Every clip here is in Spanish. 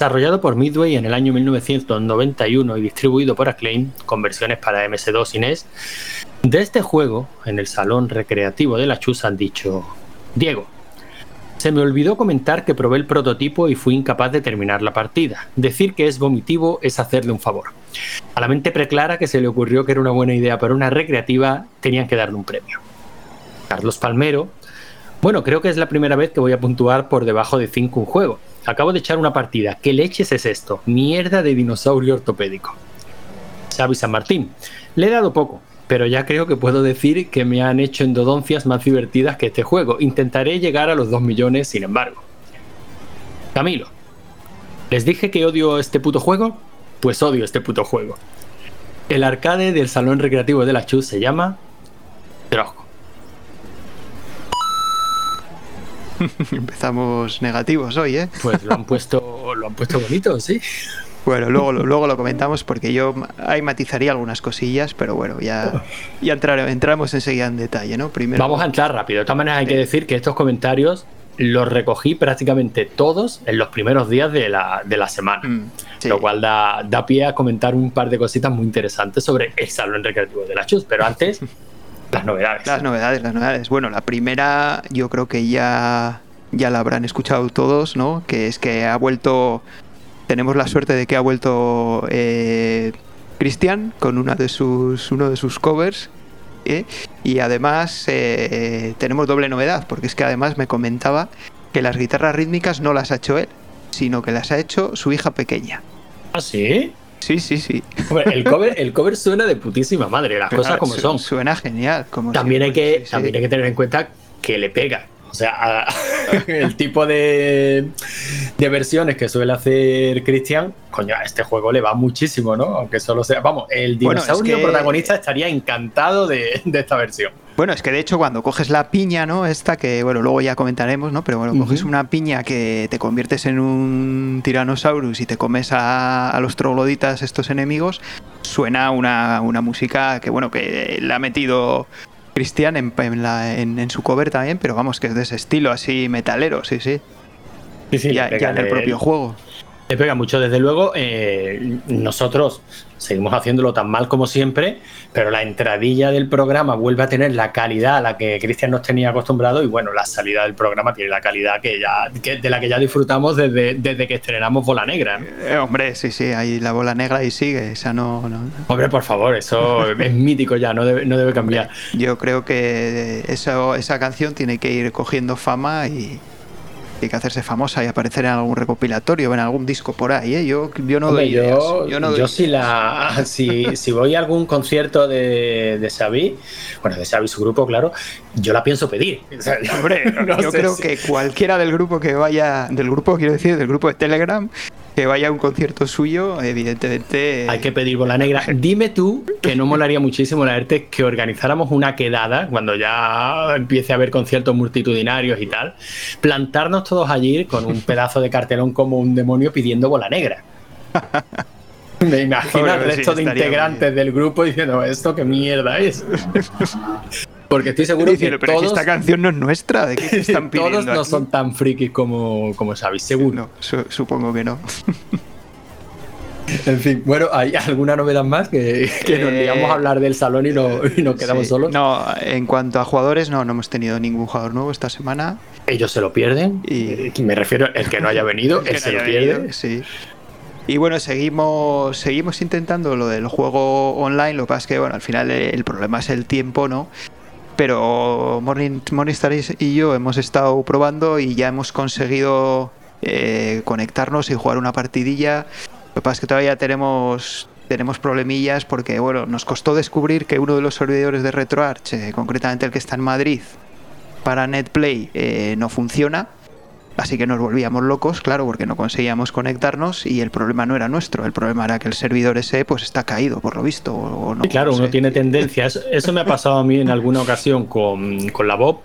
Desarrollado por Midway en el año 1991 y distribuido por Acclaim, con versiones para MS2 y NES, de este juego, en el salón recreativo de la Chus han dicho, Diego, se me olvidó comentar que probé el prototipo y fui incapaz de terminar la partida. Decir que es vomitivo es hacerle un favor. A la mente preclara que se le ocurrió que era una buena idea para una recreativa, tenían que darle un premio. Carlos Palmero. Bueno, creo que es la primera vez que voy a puntuar por debajo de 5 un juego. Acabo de echar una partida. ¿Qué leches es esto? Mierda de dinosaurio ortopédico. Xavi San Martín. Le he dado poco, pero ya creo que puedo decir que me han hecho endodoncias más divertidas que este juego. Intentaré llegar a los 2 millones, sin embargo. Camilo, ¿les dije que odio este puto juego? Pues odio este puto juego. El arcade del salón recreativo de la Chus se llama Drogo. Empezamos negativos hoy, ¿eh? Pues lo han puesto, lo han puesto bonito, sí. Bueno, luego, luego lo comentamos porque yo ahí matizaría algunas cosillas, pero bueno, ya, ya entramos enseguida en detalle, ¿no? Primero... Vamos a entrar rápido. De todas maneras hay que decir que estos comentarios los recogí prácticamente todos en los primeros días de la, de la semana, mm, lo cual da, da, pie a comentar un par de cositas muy interesantes sobre el salón recreativo de la Chus, pero antes las novedades. Las novedades, las novedades. Bueno, la primera yo creo que ya, ya la habrán escuchado todos, ¿no? Que es que ha vuelto tenemos la suerte de que ha vuelto eh, Cristian con una de sus, uno de sus covers. ¿eh? Y además eh, tenemos doble novedad, porque es que además me comentaba que las guitarras rítmicas no las ha hecho él, sino que las ha hecho su hija pequeña. ¿Ah, sí? Sí, sí, sí. el, cover, el cover suena de putísima madre, las cosas como son. Suena genial. Como también, hay que, también hay que tener en cuenta que le pega. O sea, el tipo de, de, versiones que suele hacer Christian, coño, a este juego le va muchísimo, ¿no? Aunque solo sea. Vamos, el dinosaurio protagonista estaría encantado de, esta versión. Bueno, es que de hecho cuando coges la piña, ¿no? Esta que, bueno, luego ya comentaremos, ¿no? Pero bueno, coges una piña que te conviertes en un Tyrannosaurus y te comes a, los trogloditas, estos enemigos, suena una, una música que, bueno, que le ha metido Cristian en, su cover también, pero vamos, que es de ese estilo, así metalero, sí, sí. Sí, sí, ya, en el propio juego. Le pega mucho, desde luego. Eh, nosotros seguimos haciéndolo tan mal como siempre, pero la entradilla del programa vuelve a tener la calidad a la que Cristian nos tenía acostumbrado y bueno, la salida del programa tiene la calidad que ya de la que ya disfrutamos desde, desde que estrenamos Bola Negra. Eh, hombre, sí, sí, ahí la Bola Negra y sigue, esa no, no... Hombre, por favor, eso es mítico ya, no debe, no debe cambiar. Yo creo que eso, esa canción tiene que ir cogiendo fama y que hacerse famosa y aparecer en algún recopilatorio, en algún disco por ahí. ¿eh? Yo, yo no doy yo, yo, si, la, si, si, voy a algún concierto de, de Xavi, bueno, de Xavi su grupo, claro, yo la pienso pedir. Hombre, yo creo que cualquiera del grupo que vaya, del grupo, quiero decir, del grupo de Telegram, que vaya a un concierto suyo, evidentemente. Hay que pedir bola negra. Dime tú que no molaría muchísimo la verte que organizáramos una quedada cuando ya empiece a haber conciertos multitudinarios y tal, plantarnos todos allí con un pedazo de cartelón como un demonio pidiendo bola negra. Me imagino al resto de integrantes del grupo diciendo esto qué mierda es. Porque estoy seguro que todos, esta canción no es nuestra, ¿de qué están pidiendo Todos no son tan frikis como, como Xavi, seguro. No, supongo que no. En fin, bueno, ¿hay alguna novedad más que, nos digamos a hablar del salón y, nos quedamos solos? No, en cuanto a jugadores, no, no hemos tenido ningún jugador nuevo esta semana. Ellos se lo pierden. Y me refiero, el que no haya venido, él se lo pierde. sí. Y bueno, seguimos, seguimos intentando lo del juego online. Lo que pasa es que, bueno, al final el problema es el tiempo, ¿no? pero Morning, Morningstar y yo hemos estado probando y ya hemos conseguido eh, conectarnos y jugar una partidilla. Lo que pasa es que todavía tenemos tenemos problemillas porque bueno, nos costó descubrir que uno de los servidores de RetroArch, eh, concretamente el que está en Madrid, para NetPlay, eh, no funciona. Así que nos volvíamos locos, claro, porque no conseguíamos conectarnos y el problema no era nuestro, el problema era que el servidor ese pues está caído, por lo visto. O no, claro, uno tiene tendencias. Eso, me ha pasado a mí en alguna ocasión con, con la Bob,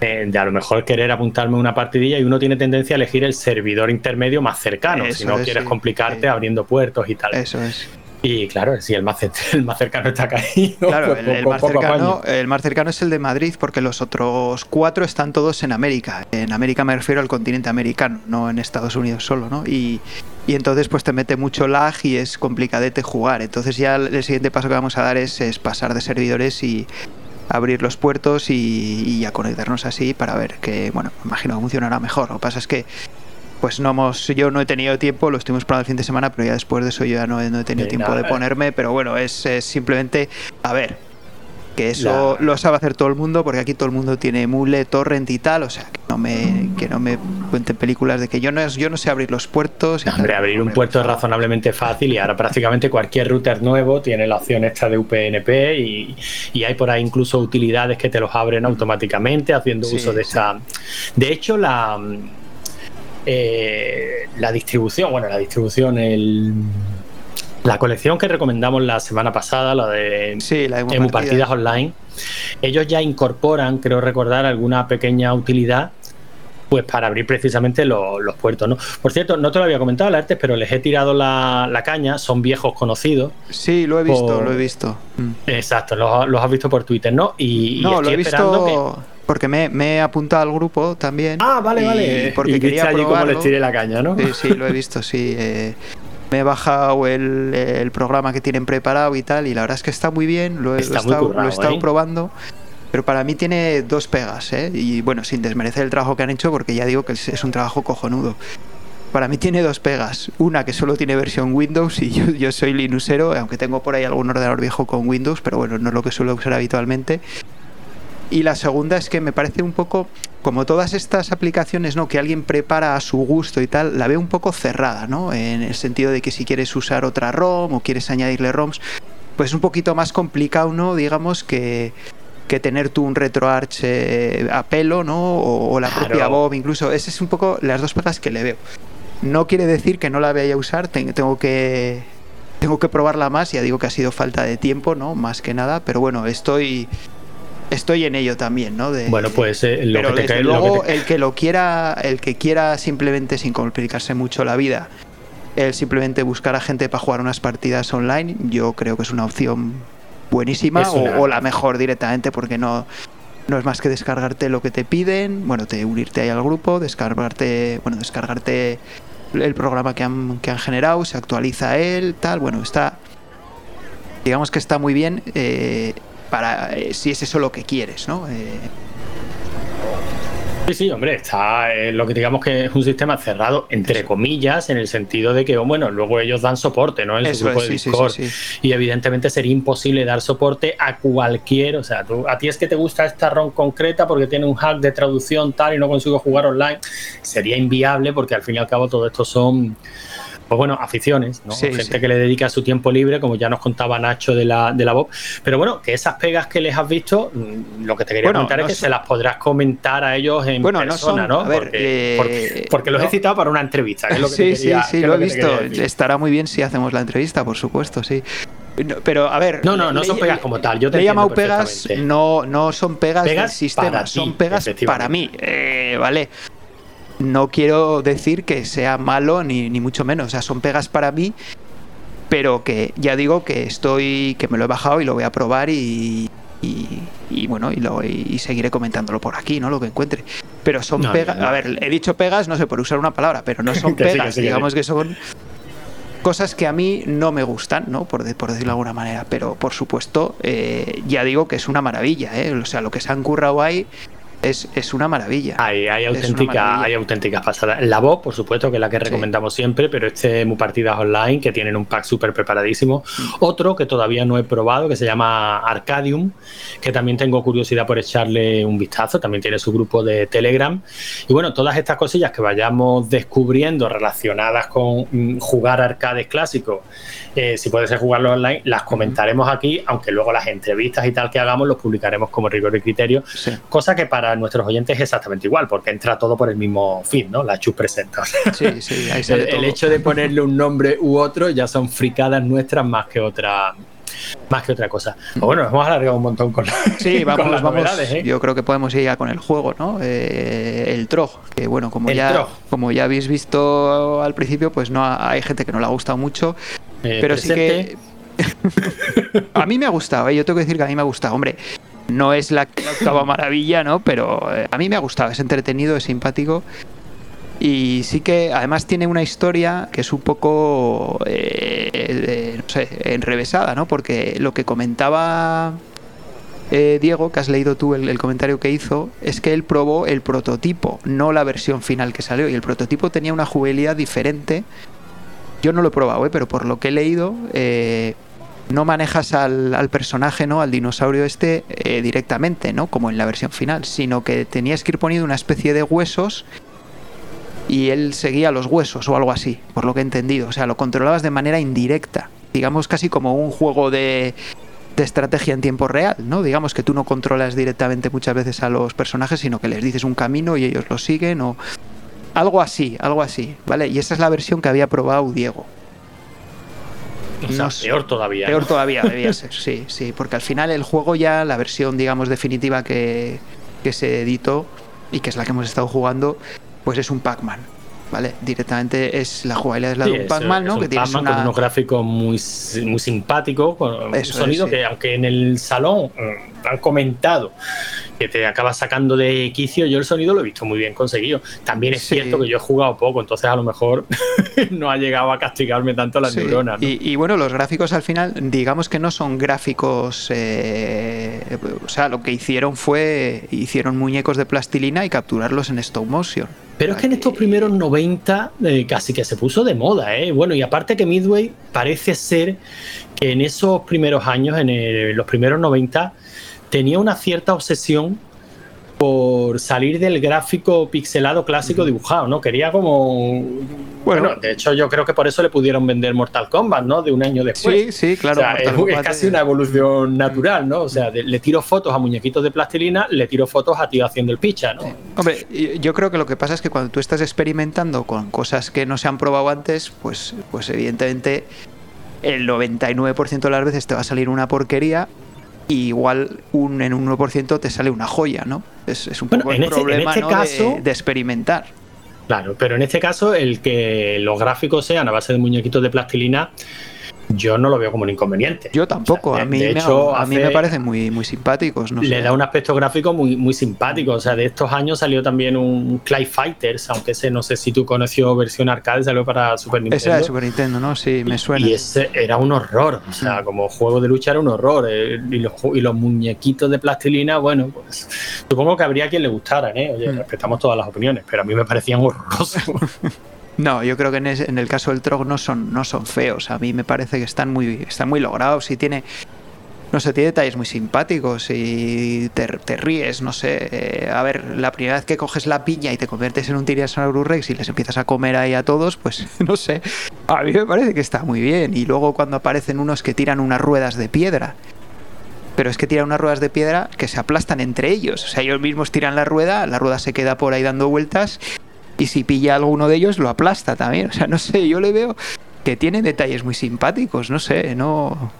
eh, de a lo mejor querer apuntarme una partidilla y uno tiene tendencia a elegir el servidor intermedio más cercano, si no quieres complicarte abriendo puertos y tal. Eso es. Y claro, si el más, el más cercano está caído. Claro, pues el, más cercano, el, más cercano, es el de Madrid, porque los otros cuatro están todos en América. En América me refiero al continente americano, no en Estados Unidos solo, ¿no? Y, y entonces pues te mete mucho lag y es complicadete jugar. Entonces ya el siguiente paso que vamos a dar es, es pasar de servidores y abrir los puertos y, y, a conectarnos así para ver que, bueno, imagino que funcionará mejor. Lo que pasa es que pues no hemos, yo no he tenido tiempo, lo estuvimos probando el fin de semana, pero ya después de eso yo ya no, he tenido tiempo de ponerme, pero bueno, es, simplemente, a ver, que eso lo sabe hacer todo el mundo, porque aquí todo el mundo tiene mule, torrent y tal, o sea, que no me, que no me cuenten películas de que yo no, yo no sé abrir los puertos. Hombre, abrir un puerto es razonablemente fácil y ahora prácticamente cualquier router nuevo tiene la opción esta de UPnP y, y hay por ahí incluso utilidades que te los abren automáticamente haciendo uso de esa... De hecho, la eh, la distribución, bueno, la distribución, el, la colección que recomendamos la semana pasada, la de, sí, la Emu Partidas Online, ellos ya incorporan, creo recordar, alguna pequeña utilidad pues para abrir precisamente los, puertos, ¿no? Por cierto, no te lo había comentado, Alertes, pero les he tirado la, caña, son viejos conocidos. Sí, lo he visto, lo he visto. Mm. Exacto, los, has visto por Twitter, ¿no? Y, no, lo he visto porque me, he apuntado al grupo también. Ah, vale, vale. Porque quería allí como les tiré la caña, ¿no? Sí, sí, lo he visto, sí. Eh, me he bajado el, programa que tienen preparado y tal, y la verdad es que está muy bien, lo he, estado, ¿eh? probando. Pero para mí tiene dos pegas, ¿eh? Y bueno, sin desmerecer el trabajo que han hecho, porque ya digo que es un trabajo cojonudo. Para mí tiene dos pegas. Una que solo tiene versión Windows y yo, yo soy Linuxero, aunque tengo por ahí algún ordenador viejo con Windows, pero bueno, no es lo que suelo usar habitualmente. Y la segunda es que me parece un poco, como todas estas aplicaciones, ¿no? Que alguien prepara a su gusto y tal, la veo un poco cerrada, ¿no? En el sentido de que si quieres usar otra ROM o quieres añadirle ROMs, pues es un poquito más complicado, ¿no? Digamos que, que tener tú un RetroArch eh, a pelo, ¿no? O, la propia Bob, incluso. Esas es un poco las dos pegas que le veo. No quiere decir que no la vaya a usar, tengo que tengo que probarla más, ya digo que ha sido falta de tiempo, ¿no? Más que nada, pero bueno, estoy estoy en ello también, ¿no? bueno, pues eh, lo que te cae, luego el que lo quiera, el que quiera simplemente sin complicarse mucho la vida, el simplemente buscar a gente para jugar unas partidas online, yo creo que es una opción buenísima o, la mejor directamente porque no no es más que descargarte lo que te piden, bueno, te unirte ahí al grupo, descargarte, bueno, descargarte el programa que han, que han generado, se actualiza él, tal, bueno, está digamos que está muy bien eh, para eh, si es eso lo que quieres, ¿no? Eh, sí, sí, hombre, está eh, lo que digamos que es un sistema cerrado, entre comillas, en el sentido de que, bueno, luego ellos dan soporte, ¿no? En su grupo de Discord. y evidentemente sería imposible dar soporte a cualquier, o sea, tú, a ti es que te gusta esta ROM concreta porque tiene un hack de traducción tal y no consigo jugar online. Sería inviable porque al fin y al cabo todo esto son pues bueno, aficiones, ¿no? Gente que le dedica su tiempo libre, como ya nos contaba Nacho de la, de la Bob. Pero bueno, que esas pegas que les has visto, mm, lo que te quería comentar es que se las podrás comentar a ellos en persona, ¿no? porque, porque, los he citado para una entrevista. sí, sí, sí, lo, he visto. Estará muy bien si hacemos la entrevista, por supuesto, sí. pero a ver. No, no, no son pegas como tal. Yo te he llamado pegas, no, no son pegas, del sistema, son pegas para mí. Eh, vale no quiero decir que sea malo ni, mucho menos, o sea, son pegas para mí, pero que ya digo que estoy, que me lo he bajado y lo voy a probar y, y, bueno, y, lo, y seguiré comentándolo por aquí, ¿no? Lo que encuentre. Pero son pegas, a ver, he dicho pegas, no sé, por usar una palabra, pero no son pegas, digamos que son cosas que a mí no me gustan, ¿no? Por, por decirlo de alguna manera, pero por supuesto, eh, ya digo que es una maravilla, ¿eh? O sea, lo que se han currado ahí es, una maravilla. Hay, hay, auténtica, hay auténticas pasadas. La voz, por supuesto, que es la que recomendamos siempre, pero este muy partidas online que tienen un pack súper preparadísimo. Mm. Otro que todavía no he probado, que se llama Arcadium, que también tengo curiosidad por echarle un vistazo. También tiene su grupo de Telegram. Y bueno, todas estas cosillas que vayamos descubriendo relacionadas con mm, jugar arcades clásicos, eh, si puede ser jugarlo online, las comentaremos aquí, aunque luego las entrevistas y tal que hagamos los publicaremos como rigor y criterio. Cosa que para nuestros oyentes es exactamente igual, porque entra todo por el mismo fin, ¿no? La Chus presenta. Sí, sí, ahí el, el, hecho de ponerle un nombre u otro ya son fricadas nuestras más que otra más que otra cosa. Pues bueno, nos hemos alargado un montón con, sí, vamos, las novedades, ¿eh? Yo creo que podemos ir ya con el juego, ¿no? Eh, el Trog, que bueno, como ya, como ya habéis visto al principio, pues no hay gente que no le ha gustado mucho. Eh, pero sí que a mí me ha gustado, ¿eh? yo tengo que decir que a mí me ha gustado. Hombre, no es la, octava maravilla, ¿no? Pero eh, a mí me ha gustado, es entretenido, es simpático. Y sí que además tiene una historia que es un poco, eh, no sé, enrevesada, ¿no? Porque lo que comentaba eh, Diego, que has leído tú el, comentario que hizo, es que él probó el prototipo, no la versión final que salió. Y el prototipo tenía una jugabilidad diferente. Yo no lo he probado, ¿eh? pero por lo que he leído, eh, no manejas al, personaje, ¿no? Al dinosaurio este eh, directamente, ¿no? Como en la versión final, sino que tenías que ir poniendo una especie de huesos y él seguía los huesos o algo así, por lo que he entendido. O sea, lo controlabas de manera indirecta, digamos casi como un juego de, de estrategia en tiempo real, ¿no? Digamos que tú no controlas directamente muchas veces a los personajes, sino que les dices un camino y ellos lo siguen o algo así, algo así, ¿vale? Y esa es la versión que había probado Diego. O peor todavía. Peor todavía debía ser, sí, sí, porque al final el juego ya, la versión, digamos, definitiva que, que se editó y que es la que hemos estado jugando, pues es un Pac-Man. ¿vale? Directamente es la jugabilidad es la de un Pac-Man, ¿no? que tiene con unos gráficos muy, muy simpáticos, con un sonido que aunque en el salón mm, han comentado que te acaba sacando de quicio, yo el sonido lo he visto muy bien conseguido. También es cierto que yo he jugado poco, entonces a lo mejor no ha llegado a castigarme tanto las neuronas. Y, bueno, los gráficos al final, digamos que no son gráficos, eh, o sea, lo que hicieron fue, hicieron muñecos de plastilina y capturarlos en stop motion. Pero es que en estos primeros 90 eh, casi que se puso de moda, ¿eh? Bueno, y aparte que Midway parece ser que en esos primeros años, en los primeros 90, tenía una cierta obsesión por salir del gráfico pixelado clásico dibujado, ¿no? Quería como... Bueno, de hecho yo creo que por eso le pudieron vender Mortal Kombat, ¿no? De un año después. Sí, sí, claro. es, casi una evolución natural, ¿no? O sea, le tiro fotos a muñequitos de plastilina, le tiro fotos a tío haciendo el picha, ¿no? Hombre, yo creo que lo que pasa es que cuando tú estás experimentando con cosas que no se han probado antes, pues, pues evidentemente el 99% de las veces te va a salir una porquería igual un, en un 1% te sale una joya, ¿no? Es, un poco el este, problema este caso, de, experimentar. Claro, pero en este caso el que los gráficos sean a base de muñequitos de plastilina yo no lo veo como un inconveniente. Yo tampoco, a mí, me, a mí me parecen muy, muy simpáticos. le da un aspecto gráfico muy, muy simpático. O sea, de estos años salió también un Clay Fighters, aunque ese no sé si tú conoció versión arcade, salió para Super Nintendo. Ese era de Super Nintendo, ¿no? Sí, me suena. Y ese era un horror. O sea, como juego de lucha era un horror. Eh, y, los, y los muñequitos de plastilina, bueno, pues supongo que habría quien le gustaran, ¿eh? Oye, respetamos todas las opiniones, pero a mí me parecían horrorosos. No, yo creo que en, el caso del Trog no son, no son feos. A mí me parece que están muy, logrados y tiene. No sé, tiene detalles muy simpáticos y te, ríes, no sé. Eh, a ver, la primera vez que coges la piña y te conviertes en un Tyrannosaurus Rex y les empiezas a comer ahí a todos, pues no sé. A mí me parece que está muy bien. Y luego cuando aparecen unos que tiran unas ruedas de piedra pero es que tiran unas ruedas de piedra que se aplastan entre ellos. O sea, ellos mismos tiran la rueda, la rueda se queda por ahí dando vueltas y si pilla alguno de ellos lo aplasta también. O sea, no sé, yo le veo que tiene detalles muy simpáticos, no sé, no...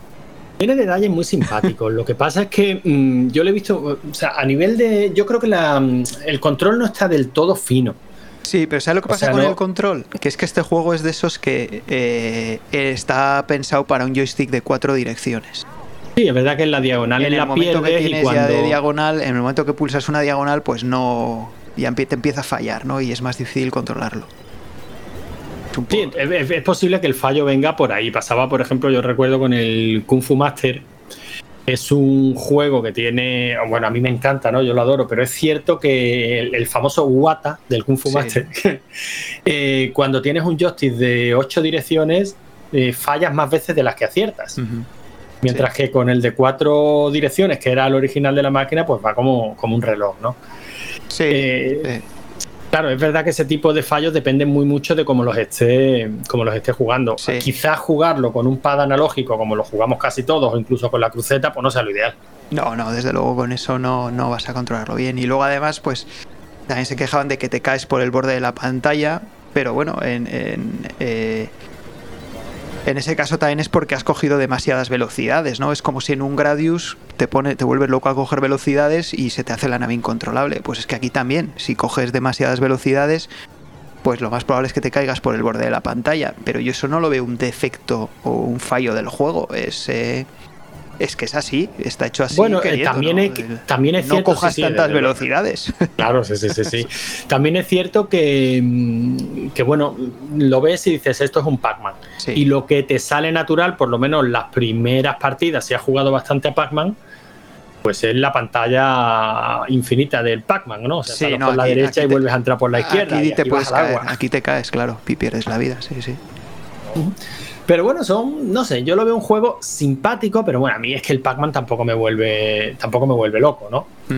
Tiene detalles muy simpáticos. Lo que pasa es que mm, yo le he visto, o sea, a nivel de, yo creo que la, mm, el control no está del todo fino. Sí, pero ¿sabes lo que pasa con el control? Que es que este juego es de esos que eh, está pensado para un joystick de cuatro direcciones. Sí, es verdad que en la diagonal en, el la momento que tienes ya de diagonal, en el momento que pulsas una diagonal, pues no y te empieza a fallar, ¿no? Y es más difícil controlarlo. Sí, es, posible que el fallo venga por ahí. Pasaba, por ejemplo, yo recuerdo con el Kung Fu Master. Es un juego que tiene, bueno, a mí me encanta, ¿no? Yo lo adoro, pero es cierto que el, famoso Wata del Kung Fu Master, eh, cuando tienes un joystick de ocho direcciones, eh, fallas más veces de las que aciertas. Mientras que con el de cuatro direcciones, que era el original de la máquina, pues va como, como un reloj, ¿no? Eh, sí, Claro, es verdad que ese tipo de fallos dependen muy mucho de cómo los esté, cómo los esté jugando. Quizás jugarlo con un pad analógico, como lo jugamos casi todos, o incluso con la cruceta, pues no sea lo ideal. No, no, desde luego con eso no, no vas a controlarlo bien. Y luego además, pues también se quejaban de que te caes por el borde de la pantalla, pero bueno, en, eh, en ese caso también es porque has cogido demasiadas velocidades, ¿no? Es como si en un Gradius te pone, te vuelves loco a coger velocidades y se te hace la nave incontrolable. Pues es que aquí también, si coges demasiadas velocidades, pues lo más probable es que te caigas por el borde de la pantalla. Pero yo eso no lo veo un defecto o un fallo del juego. Es, eh, es que es así, está hecho así. Bueno, eh, también, es, también es cierto. No cojas tantas velocidades. Claro, sí, sí, sí, sí. También es cierto que, mm, que, bueno, lo ves y dices, esto es un Pac-Man. Y lo que te sale natural, por lo menos las primeras partidas, si has jugado bastante a Pac-Man, pues es la pantalla infinita del Pac-Man, ¿no? O sea, sí, no, por la derecha y vuelves a entrar por la izquierda. Aquí, te puedes caer, aquí te caes, claro, y pierdes la vida, sí, sí. Pero bueno, son, no sé, yo lo veo un juego simpático, pero bueno, a mí es que el Pac-Man tampoco me vuelve, tampoco me vuelve loco, ¿no? Mm.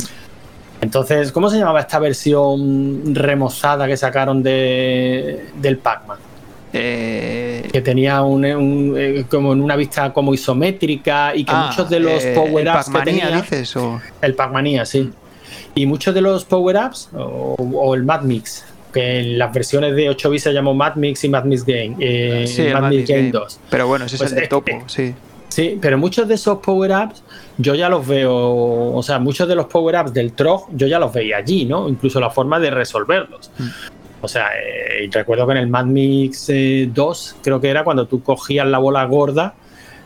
Entonces, ¿cómo se llamaba esta versión remozada que sacaron de, del Pac-Man? Eh, que tenía un, eh, como en una vista como isométrica y que ah, muchos de los eh, power-ups que tenía... Dices, o... El Pac-Manía, sí. Y muchos de los power-ups, o, o, el Mad Mix, que en las versiones de 8 bits se llamó Mad Mix y Mad Mix Game. Eh, sí, Mad, Mix Game 2. Pero bueno, ese es pues el de topo, sí. Sí, pero muchos de esos power-ups yo ya los veo, o sea, muchos de los power-ups del Trog yo ya los veía allí, ¿no? Incluso la forma de resolverlos. Mm. O sea, eh, recuerdo que en el Mad Mix 2, eh, creo que era cuando tú cogías la bola gorda,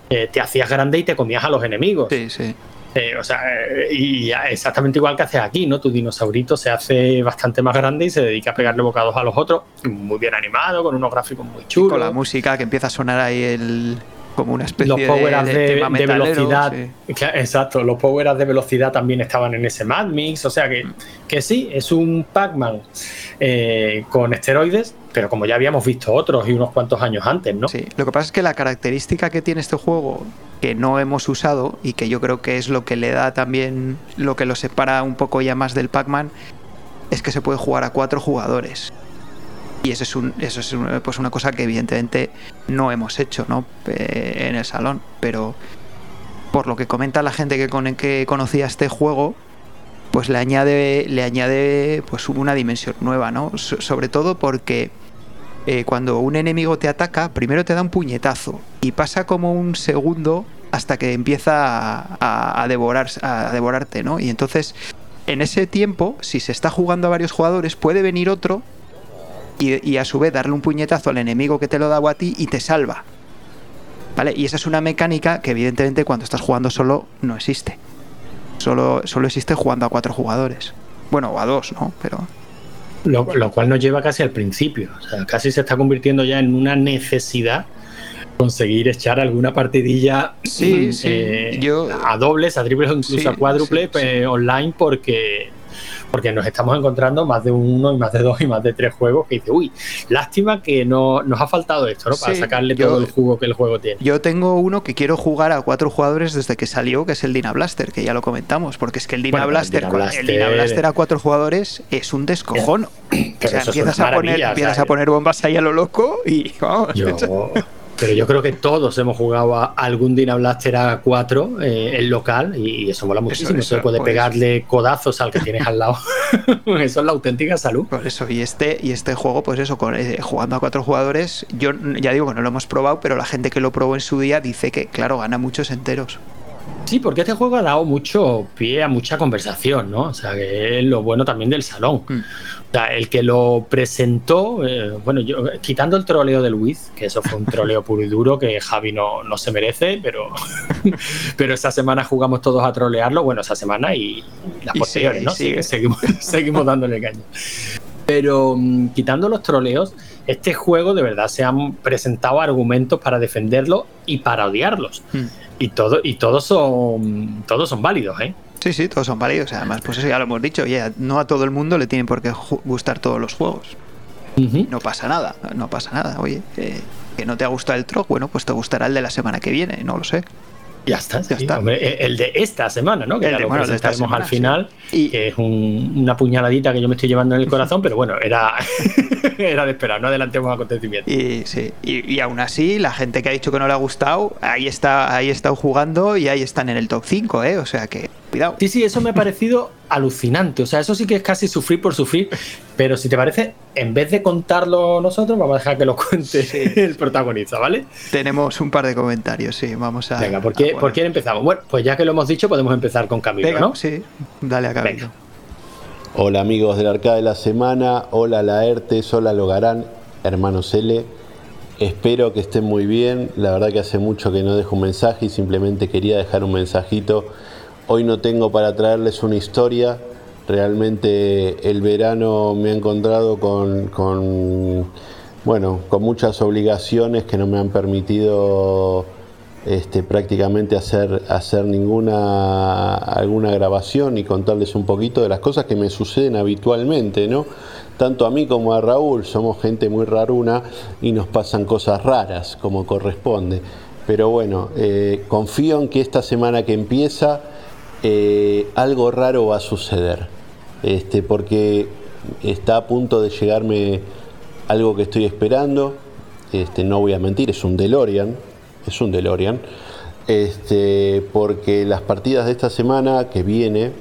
te hacías grande y te comías a los enemigos. Sí, sí. Eh, o sea, eh, y exactamente igual que haces aquí, ¿no? Tu dinosaurito se hace bastante más grande y se dedica a pegarle bocados a los otros, muy bien animado, con unos gráficos muy chulos. con la música que empieza a sonar ahí el como una especie los power de, de, de, velocidad. Exacto, los power de velocidad también estaban en ese Mad Mix. O sea que, que sí, es un Pac-Man eh, con esteroides, pero como ya habíamos visto otros y unos cuantos años antes, ¿no? Sí, lo que pasa es que la característica que tiene este juego, que no hemos usado y que yo creo que es lo que le da también, lo que lo separa un poco ya más del Pac-Man, es que se puede jugar a cuatro jugadores. Y eso es, un, pues una cosa que evidentemente no hemos hecho ¿no? Eh, en el salón. Pero por lo que comenta la gente que, con, que conocía este juego, pues le añade, le añade pues una dimensión nueva, ¿no? sobre todo porque eh, cuando un enemigo te ataca, primero te da un puñetazo y pasa como un segundo hasta que empieza a, a, devorar, a devorarte, ¿no? Y entonces, en ese tiempo, si se está jugando a varios jugadores, puede venir otro y, a su vez darle un puñetazo al enemigo que te lo da a ti y te salva. ¿Vale? Y esa es una mecánica que evidentemente cuando estás jugando solo no existe. Solo, solo existe jugando a cuatro jugadores. Bueno, o a dos, ¿no? Pero... Lo, cual nos lleva casi al principio. O sea, casi se está convirtiendo ya en una necesidad conseguir echar alguna partidilla sí, sí. Eh, Yo, a dobles, a triples o incluso a cuádruples eh, online porque porque nos estamos encontrando más de uno y más de dos y más de tres juegos que dice, uy, lástima que no nos ha faltado esto, ¿no? Para sacarle todo el jugo que el juego tiene. Yo tengo uno que quiero jugar a cuatro jugadores desde que salió, que es el Dina Blaster, que ya lo comentamos, porque es que el Dina, Blaster, el Dina Blaster, a cuatro jugadores es un descojón. o sea, empiezas, a poner, empiezas a poner bombas ahí a lo loco y vamos. Pero yo creo que todos hemos jugado a algún Dina Blaster a 4 eh, en local y eso mola muchísimo. Eso, puede pegarle codazos al que tienes al lado. eso es la auténtica salud. Por eso, y este, y este juego, pues eso, con, eh, jugando a cuatro jugadores, yo ya digo que no lo hemos probado, pero la gente que lo probó en su día dice que, claro, gana muchos enteros. Sí, porque este juego ha dado mucho pie a mucha conversación, ¿no? O sea, que es lo bueno también del salón. Mm. O sea, el que lo presentó, eh, bueno, yo quitando el troleo de Luis, que eso fue un troleo puro y duro que Javi no, no se merece, pero, pero esa semana jugamos todos a trolearlo, bueno, esa semana y las posteriores, ¿no? Seguimos, seguimos dándole caña. Pero mm, quitando los troleos, este juego de verdad se han presentado argumentos para defenderlo y para odiarlos. Mm. Y, todo, y todos son todos son válidos, ¿eh? Sí, sí, todos son válidos. Además, pues eso ya lo hemos dicho. Ya, no a todo el mundo le tienen por qué gustar todos los juegos. No pasa nada, no pasa nada. Oye, que no te ha gustado el Trog, bueno, pues te gustará el de la semana que viene, no lo sé. Ya está, ya está. E, el de esta semana, ¿no? Que el ya de, lo bueno, al final, y, que es una puñaladita que yo me estoy llevando en el corazón, pero bueno, era, era de esperar, no adelantemos acontecimientos. Y, sí, y, aún así, la gente que ha dicho que no le ha gustado, ahí está, ahí está jugando y ahí están en el top 5, ¿eh? O sea que, cuidado. Sí, sí, eso me ha parecido alucinante. O sea, eso sí que es casi sufrir por sufrir. Pero si te parece, en vez de contarlo nosotros, vamos a dejar que lo cuente el protagonista, ¿vale? Tenemos un par de comentarios, sí. Vamos a. Venga, ¿por, qué, quién empezamos? Bueno, pues ya que lo hemos dicho, podemos empezar con Camilo, ¿no? Sí, dale a Camilo. Hola amigos del Arcade de la Semana, hola Laertes, hola Logarán, hermanos L. Espero que estén muy bien, la verdad que hace mucho que no dejo un mensaje y simplemente quería dejar un mensajito. Hoy no tengo para traerles una historia, realmente el verano me ha encontrado con, bueno, con muchas obligaciones que no me han permitido este, prácticamente hacer, hacer ninguna alguna grabación y contarles un poquito de las cosas que me suceden habitualmente, ¿no? Tanto a mí como a Raúl, somos gente muy raruna y nos pasan cosas raras como corresponde. Pero bueno, eh, confío en que esta semana que empieza eh, algo raro va a suceder. Este, porque está a punto de llegarme algo que estoy esperando. Este, no voy a mentir, es un DeLorean es un DeLorean, este, porque las partidas de esta semana que viene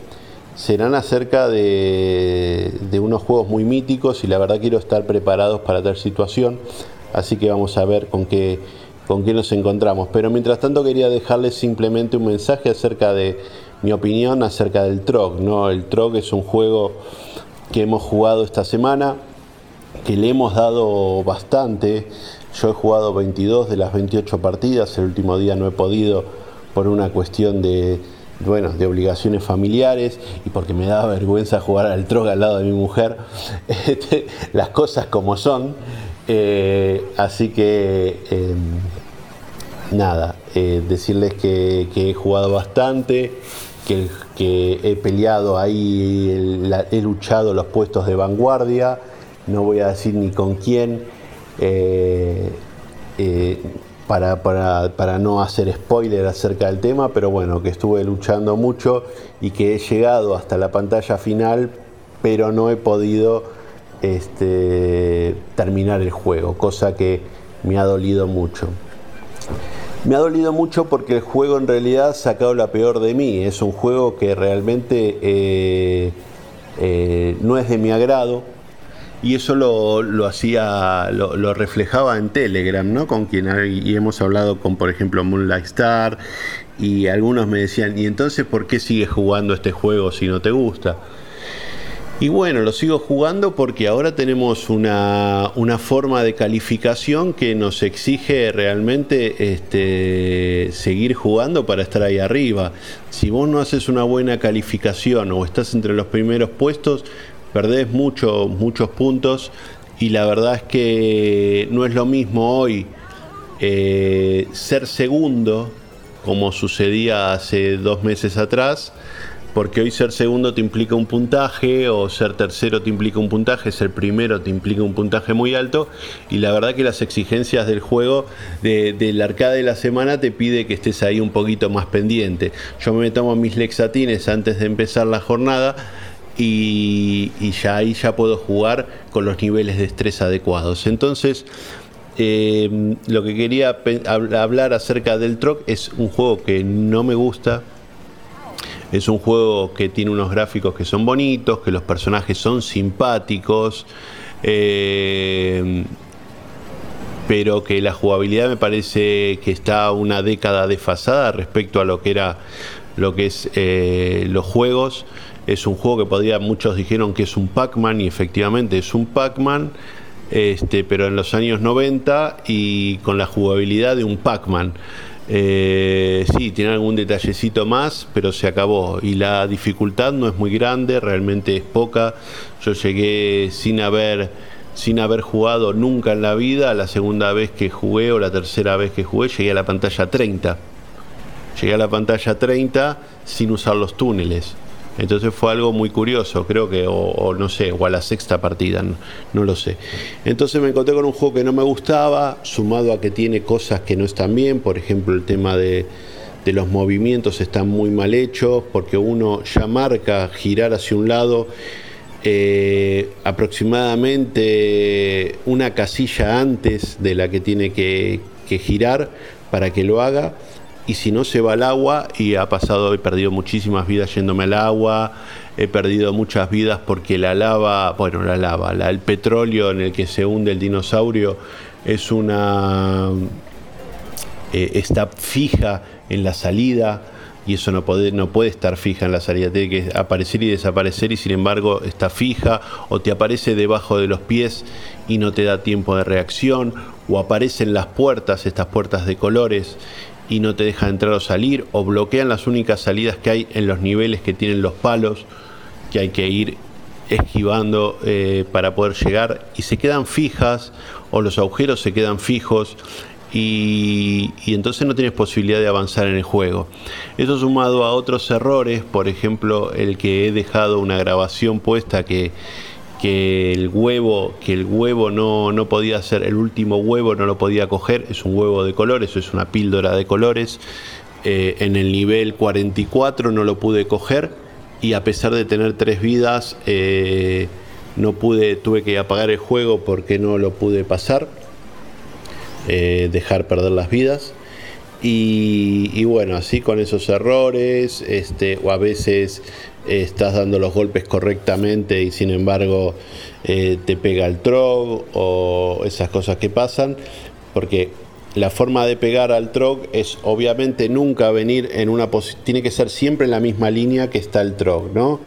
serán acerca de, unos juegos muy míticos y la verdad quiero estar preparados para tal situación, así que vamos a ver con qué, con qué nos encontramos. Pero mientras tanto quería dejarles simplemente un mensaje acerca de mi opinión acerca del TROG. ¿no? El TROG es un juego que hemos jugado esta semana, que le hemos dado bastante. Yo he jugado 22 de las 28 partidas, el último día no he podido por una cuestión de, bueno, de obligaciones familiares y porque me daba vergüenza jugar al troga al lado de mi mujer, este, las cosas como son. Eh, así que em, nada, eh, decirles que, he jugado bastante, que, he peleado ahí, he luchado los puestos de vanguardia, no voy a decir ni con quién eh, eh, para, para, no hacer spoiler acerca del tema, pero bueno, que estuve luchando mucho y que he llegado hasta la pantalla final, pero no he podido este, terminar el juego, cosa que me ha dolido mucho. Me ha dolido mucho porque el juego en realidad ha sacado la peor de mí. Es un juego que realmente eh, no es de mi agrado y eso lo, hacía, lo, reflejaba en Telegram, ¿no? Con quien y hemos hablado con, por ejemplo, Moonlight Star, y algunos me decían, ¿y entonces por qué sigues jugando este juego si no te gusta? Y bueno, lo sigo jugando porque ahora tenemos una, forma de calificación que nos exige realmente este, seguir jugando para estar ahí arriba. Si vos no haces una buena calificación o estás entre los primeros puestos, perdés mucho, muchos puntos y la verdad es que no es lo mismo hoy eh, ser segundo, como sucedía hace dos meses atrás, porque hoy ser segundo te implica un puntaje, o ser tercero te implica un puntaje, ser primero te implica un puntaje muy alto, y la verdad que las exigencias del juego, del arcade de la semana, te pide que estés ahí un poquito más pendiente. Yo me tomo mis lexatines antes de empezar la jornada, y, ya ahí ya puedo jugar con los niveles de estrés adecuados. Entonces, eh, lo que quería hablar acerca del Troc es un juego que no me gusta. Es un juego que tiene unos gráficos que son bonitos, que los personajes son simpáticos, eh, pero que la jugabilidad me parece que está una década desfasada respecto a lo que era lo que es eh, los juegos. Es un juego que podría, muchos dijeron que es un Pac-Man y efectivamente es un Pac-Man, este, pero en los años 90 y con la jugabilidad de un Pac-Man. Eh, sí, tiene algún detallecito más, pero se acabó. Y la dificultad no es muy grande, realmente es poca. Yo llegué sin haber, sin haber jugado nunca en la vida. La segunda vez que jugué o la tercera vez que jugué, llegué a la pantalla 30. Llegué a la pantalla 30 sin usar los túneles. Entonces fue algo muy curioso, creo que, o, no sé, o a la sexta partida, no, lo sé. Entonces me encontré con un juego que no me gustaba, sumado a que tiene cosas que no están bien, por ejemplo el tema de, los movimientos están muy mal hechos, porque uno ya marca girar hacia un lado eh, aproximadamente una casilla antes de la que tiene que, que girar para que lo haga y si no se va al agua y ha pasado, he perdido muchísimas vidas yéndome al agua, he perdido muchas vidas porque la lava, bueno, la lava, el petróleo en el que se hunde el dinosaurio es una, eh, está fija en la salida y eso no puede, no puede estar fija en la salida, tiene que aparecer y desaparecer y sin embargo está fija o te aparece debajo de los pies y no te da tiempo de reacción o aparecen las puertas, estas puertas de colores y no te deja entrar o salir o bloquean las únicas salidas que hay en los niveles que tienen los palos que hay que ir esquivando eh, para poder llegar y se quedan fijas o los agujeros se quedan fijos y, entonces no tienes posibilidad de avanzar en el juego. Esto sumado a otros errores, por ejemplo el que he dejado una grabación puesta que, que el huevo, que el huevo no, no podía ser, el último huevo no lo podía coger, es un huevo de colores, es una píldora de colores. Eh, en el nivel 44 no lo pude coger y a pesar de tener tres vidas, eh, no pude, tuve que apagar el juego porque no lo pude pasar. Eh, dejar perder las vidas. Y, bueno, así con esos errores, este, o a veces estás dando los golpes correctamente y sin embargo eh, te pega el trog o esas cosas que pasan, porque la forma de pegar al trog es obviamente nunca venir en una posición, tiene que ser siempre en la misma línea que está el trog, ¿no?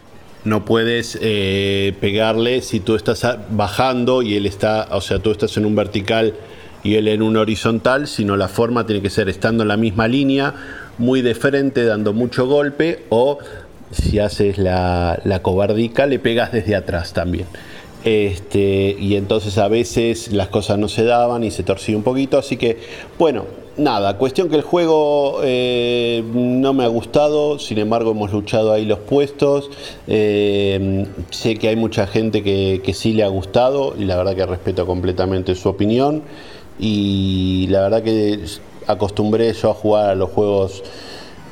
No puedes eh, pegarle si tú estás bajando y él está, o sea, tú estás en un vertical y él en un horizontal, sino la forma tiene que ser estando en la misma línea, muy de frente, dando mucho golpe, o si haces la, la cobardica, le pegas desde atrás también. Este, y entonces a veces las cosas no se daban y se torcía un poquito, así que bueno, nada, cuestión que el juego eh, no me ha gustado, sin embargo hemos luchado ahí los puestos, eh, sé que hay mucha gente que, que sí le ha gustado y la verdad que respeto completamente su opinión y la verdad que acostumbré yo a jugar a los juegos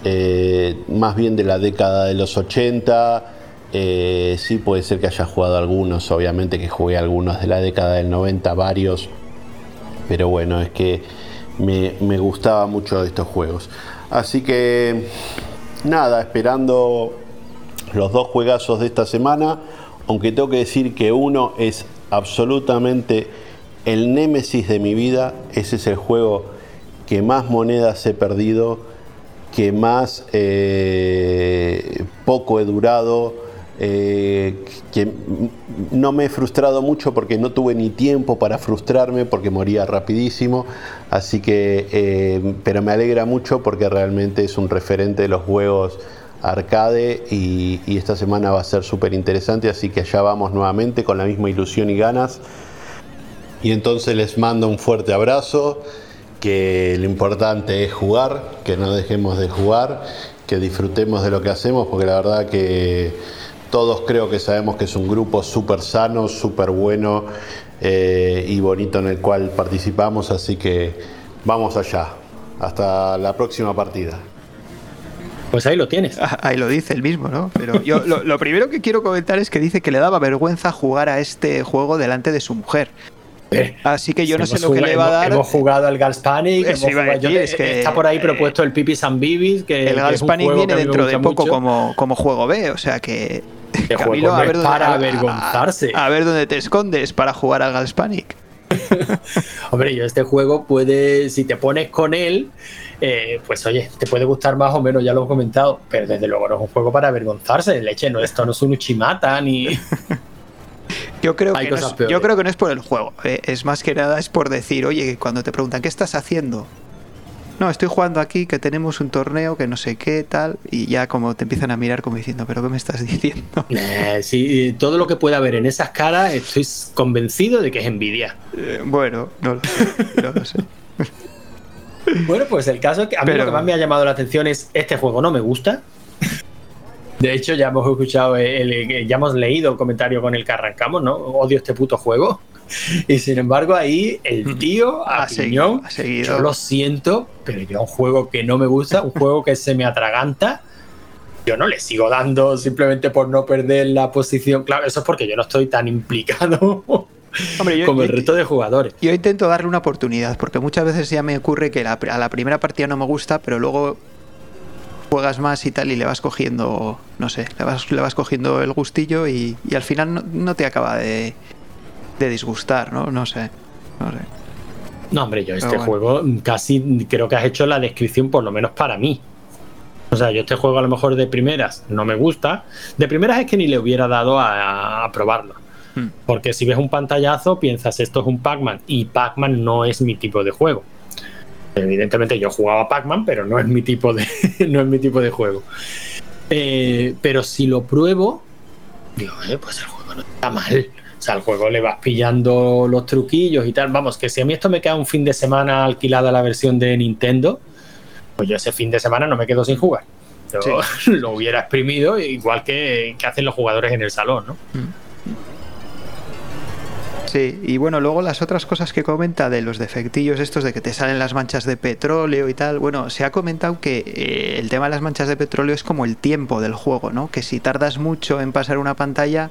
eh, más bien de la década de los 80. Eh, sí puede ser que haya jugado algunos, obviamente que jugué algunos de la década del 90, varios. Pero bueno, es que me, me gustaba mucho estos juegos. Así que nada, esperando los dos juegazos de esta semana. Aunque tengo que decir que uno es absolutamente el némesis de mi vida, ese es el juego que más monedas he perdido, que más eh, poco he durado, eh, que no me he frustrado mucho porque no tuve ni tiempo para frustrarme porque moría rapidísimo, así que, eh, pero me alegra mucho porque realmente es un referente de los juegos arcade y, y esta semana va a ser súper interesante, así que allá vamos nuevamente con la misma ilusión y ganas. Y entonces les mando un fuerte abrazo, que lo importante es jugar, que no dejemos de jugar, que disfrutemos de lo que hacemos, porque la verdad que todos creo que sabemos que es un grupo súper sano, súper bueno eh, y bonito en el cual participamos, así que vamos allá. Hasta la próxima partida. Pues ahí lo tienes. Ah, ahí lo dice el mismo, ¿no? Pero yo lo, lo, primero que quiero comentar es que dice que le daba vergüenza jugar a este juego delante de su mujer. Así que yo no sé lo que le va a dar. Hemos jugado al Gals Panic. está por ahí propuesto el Pipis and Bibis. Que, el Gals Panic viene dentro de poco como, como juego B. O sea que. Camilo, a ver para avergonzarse. A, ver dónde te escondes para jugar al Gals Panic. Hombre, yo este juego puede. Si te pones con él. Eh, pues oye, te puede gustar más o menos, ya lo he comentado, pero desde luego no es un juego para avergonzarse. Leche, no, esto no es un Uchimata ni. Yo creo, que no es, yo creo que no es por el juego. Eh, es más que nada es por decir, oye, cuando te preguntan, ¿qué estás haciendo? No, estoy jugando aquí, que tenemos un torneo, que no sé qué, tal. Y ya como te empiezan a mirar como diciendo, ¿pero qué me estás diciendo? Eh, sí, todo lo que pueda haber en esas caras, estoy convencido de que es envidia. Eh, bueno, no lo sé. No lo sé. bueno, pues el caso es que a mí lo que más me ha llamado la atención es este juego no me gusta. De hecho, ya hemos escuchado, el, ya hemos leído el comentario con el que arrancamos, ¿no? Odio este puto juego. Y sin embargo, ahí el tío a ha, seguido, Yo lo siento, pero yo un juego que no me gusta, un juego que se me atraganta, yo no le sigo dando simplemente por no perder la posición. Claro, eso es porque yo no estoy tan implicado. como el resto de jugadores. Yo intento darle una oportunidad, porque muchas veces ya me ocurre que a la primera partida no me gusta, pero luego juegas más y tal y le vas cogiendo, no sé, le vas, le vas cogiendo el gustillo y, al final no, te acaba de, disgustar, ¿no? No sé, no sé. No, hombre, yo este juego casi creo que has hecho la descripción por lo menos para mí. O sea, yo este juego a lo mejor de primeras no me gusta. De primeras es que ni le hubiera dado a, probarlo. Hmm. Porque si ves un pantallazo, piensas esto es un Pac-Man y Pac-Man no es mi tipo de juego. Evidentemente yo jugaba Pac-Man, pero no es mi tipo de, no es mi tipo de juego. Eh, pero si lo pruebo, digo, eh, pues el juego no está mal. O sea, al juego le vas pillando los truquillos y tal. Vamos, que si a mí esto me queda un fin de semana alquilada la versión de Nintendo, pues yo ese fin de semana no me quedo sin jugar. Yo lo hubiera exprimido igual que, hacen los jugadores en el salón, ¿no? Mm. Sí, y bueno, luego las otras cosas que comenta de los defectillos estos de que te salen las manchas de petróleo y tal, bueno, se ha comentado que eh, el tema de las manchas de petróleo es como el tiempo del juego, ¿no? Que si tardas mucho en pasar una pantalla,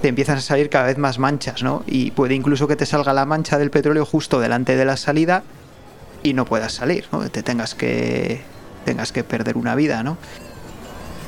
te empiezan a salir cada vez más manchas, ¿no? Y puede incluso que te salga la mancha del petróleo justo delante de la salida y no puedas salir, ¿no? Te tengas que tengas que perder una vida, ¿no?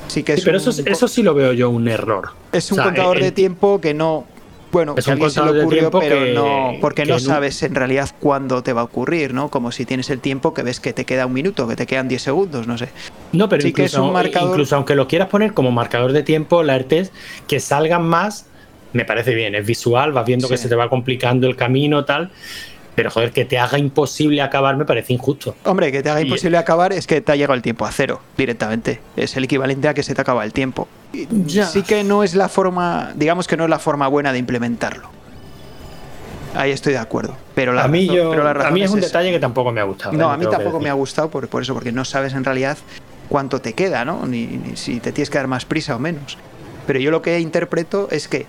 Sí que es pero eso, eso sí lo veo yo un error. Es un contador de tiempo que no bueno, es que a se le ocurrió, pero no, porque no sabes en realidad cuándo te va a ocurrir, ¿no? Como si tienes el tiempo que ves que te queda un minuto, que te quedan 10 segundos, no sé. No, pero incluso, que es un marcador... incluso aunque lo quieras poner como marcador de tiempo, la ERTES, que salgan más me parece bien, es visual, vas viendo que se te va complicando el camino, tal. Pero joder, que te haga imposible acabar me parece injusto. Hombre, que te haga imposible acabar es que te ha llegado el tiempo a cero directamente. Es el equivalente a que se te acaba el tiempo. Sí que no es la forma, digamos que no es la forma buena de implementarlo. Ahí estoy de acuerdo. Pero la a mí, a mí es un detalle que tampoco me ha gustado. No, ¿eh? a mí tampoco me ha gustado por, por, eso, porque no sabes en realidad cuánto te queda, ¿no? ni si te tienes que dar más prisa o menos. Pero yo lo que interpreto es que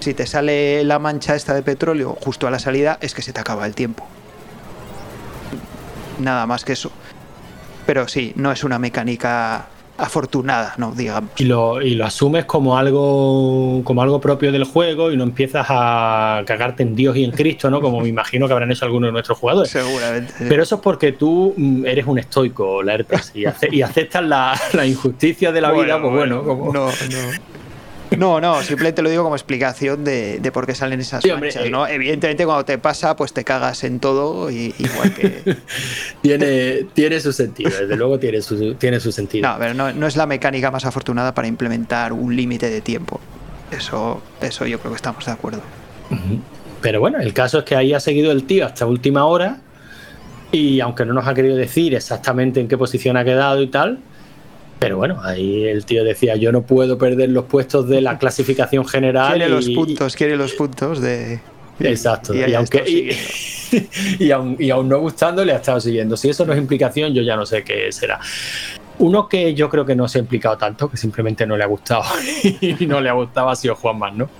si te sale la mancha esta de petróleo justo a la salida, es que se te acaba el tiempo. Nada más que eso. Pero sí, no es una mecánica afortunada, ¿no? Digamos. Y lo, y lo asumes como algo, como algo propio del juego y no empiezas a cagarte en Dios y en Cristo, ¿no? Como me imagino que habrán hecho algunos de nuestros jugadores. Seguramente. Pero eso es porque tú mm, eres un estoico, la y, y aceptas la, injusticia de la vida, pues bueno, como... No, no. No, no, simplemente lo digo como explicación de, por qué salen esas manchas, ¿no? Eh, Evidentemente cuando te pasa, pues te cagas en todo, y, igual que... tiene, tiene su sentido, desde luego tiene su, tiene su sentido. No, pero no, es la mecánica más afortunada para implementar un límite de tiempo. Eso, eso yo creo que estamos de acuerdo. Pero bueno, el caso es que ahí ha seguido el tío hasta última hora y aunque no nos ha querido decir exactamente en qué posición ha quedado y tal, pero bueno, ahí el tío decía, yo no puedo perder los puestos de la clasificación general. Quiere los puntos, quiere los puntos de... Exacto. Y, aunque, y, aún, y aún no gustando, le ha estado siguiendo. Si eso no es implicación, yo ya no sé qué será. Uno que yo creo que no se ha implicado tanto, que simplemente no le ha gustado y no le ha gustado ha sido Juanman, ¿no?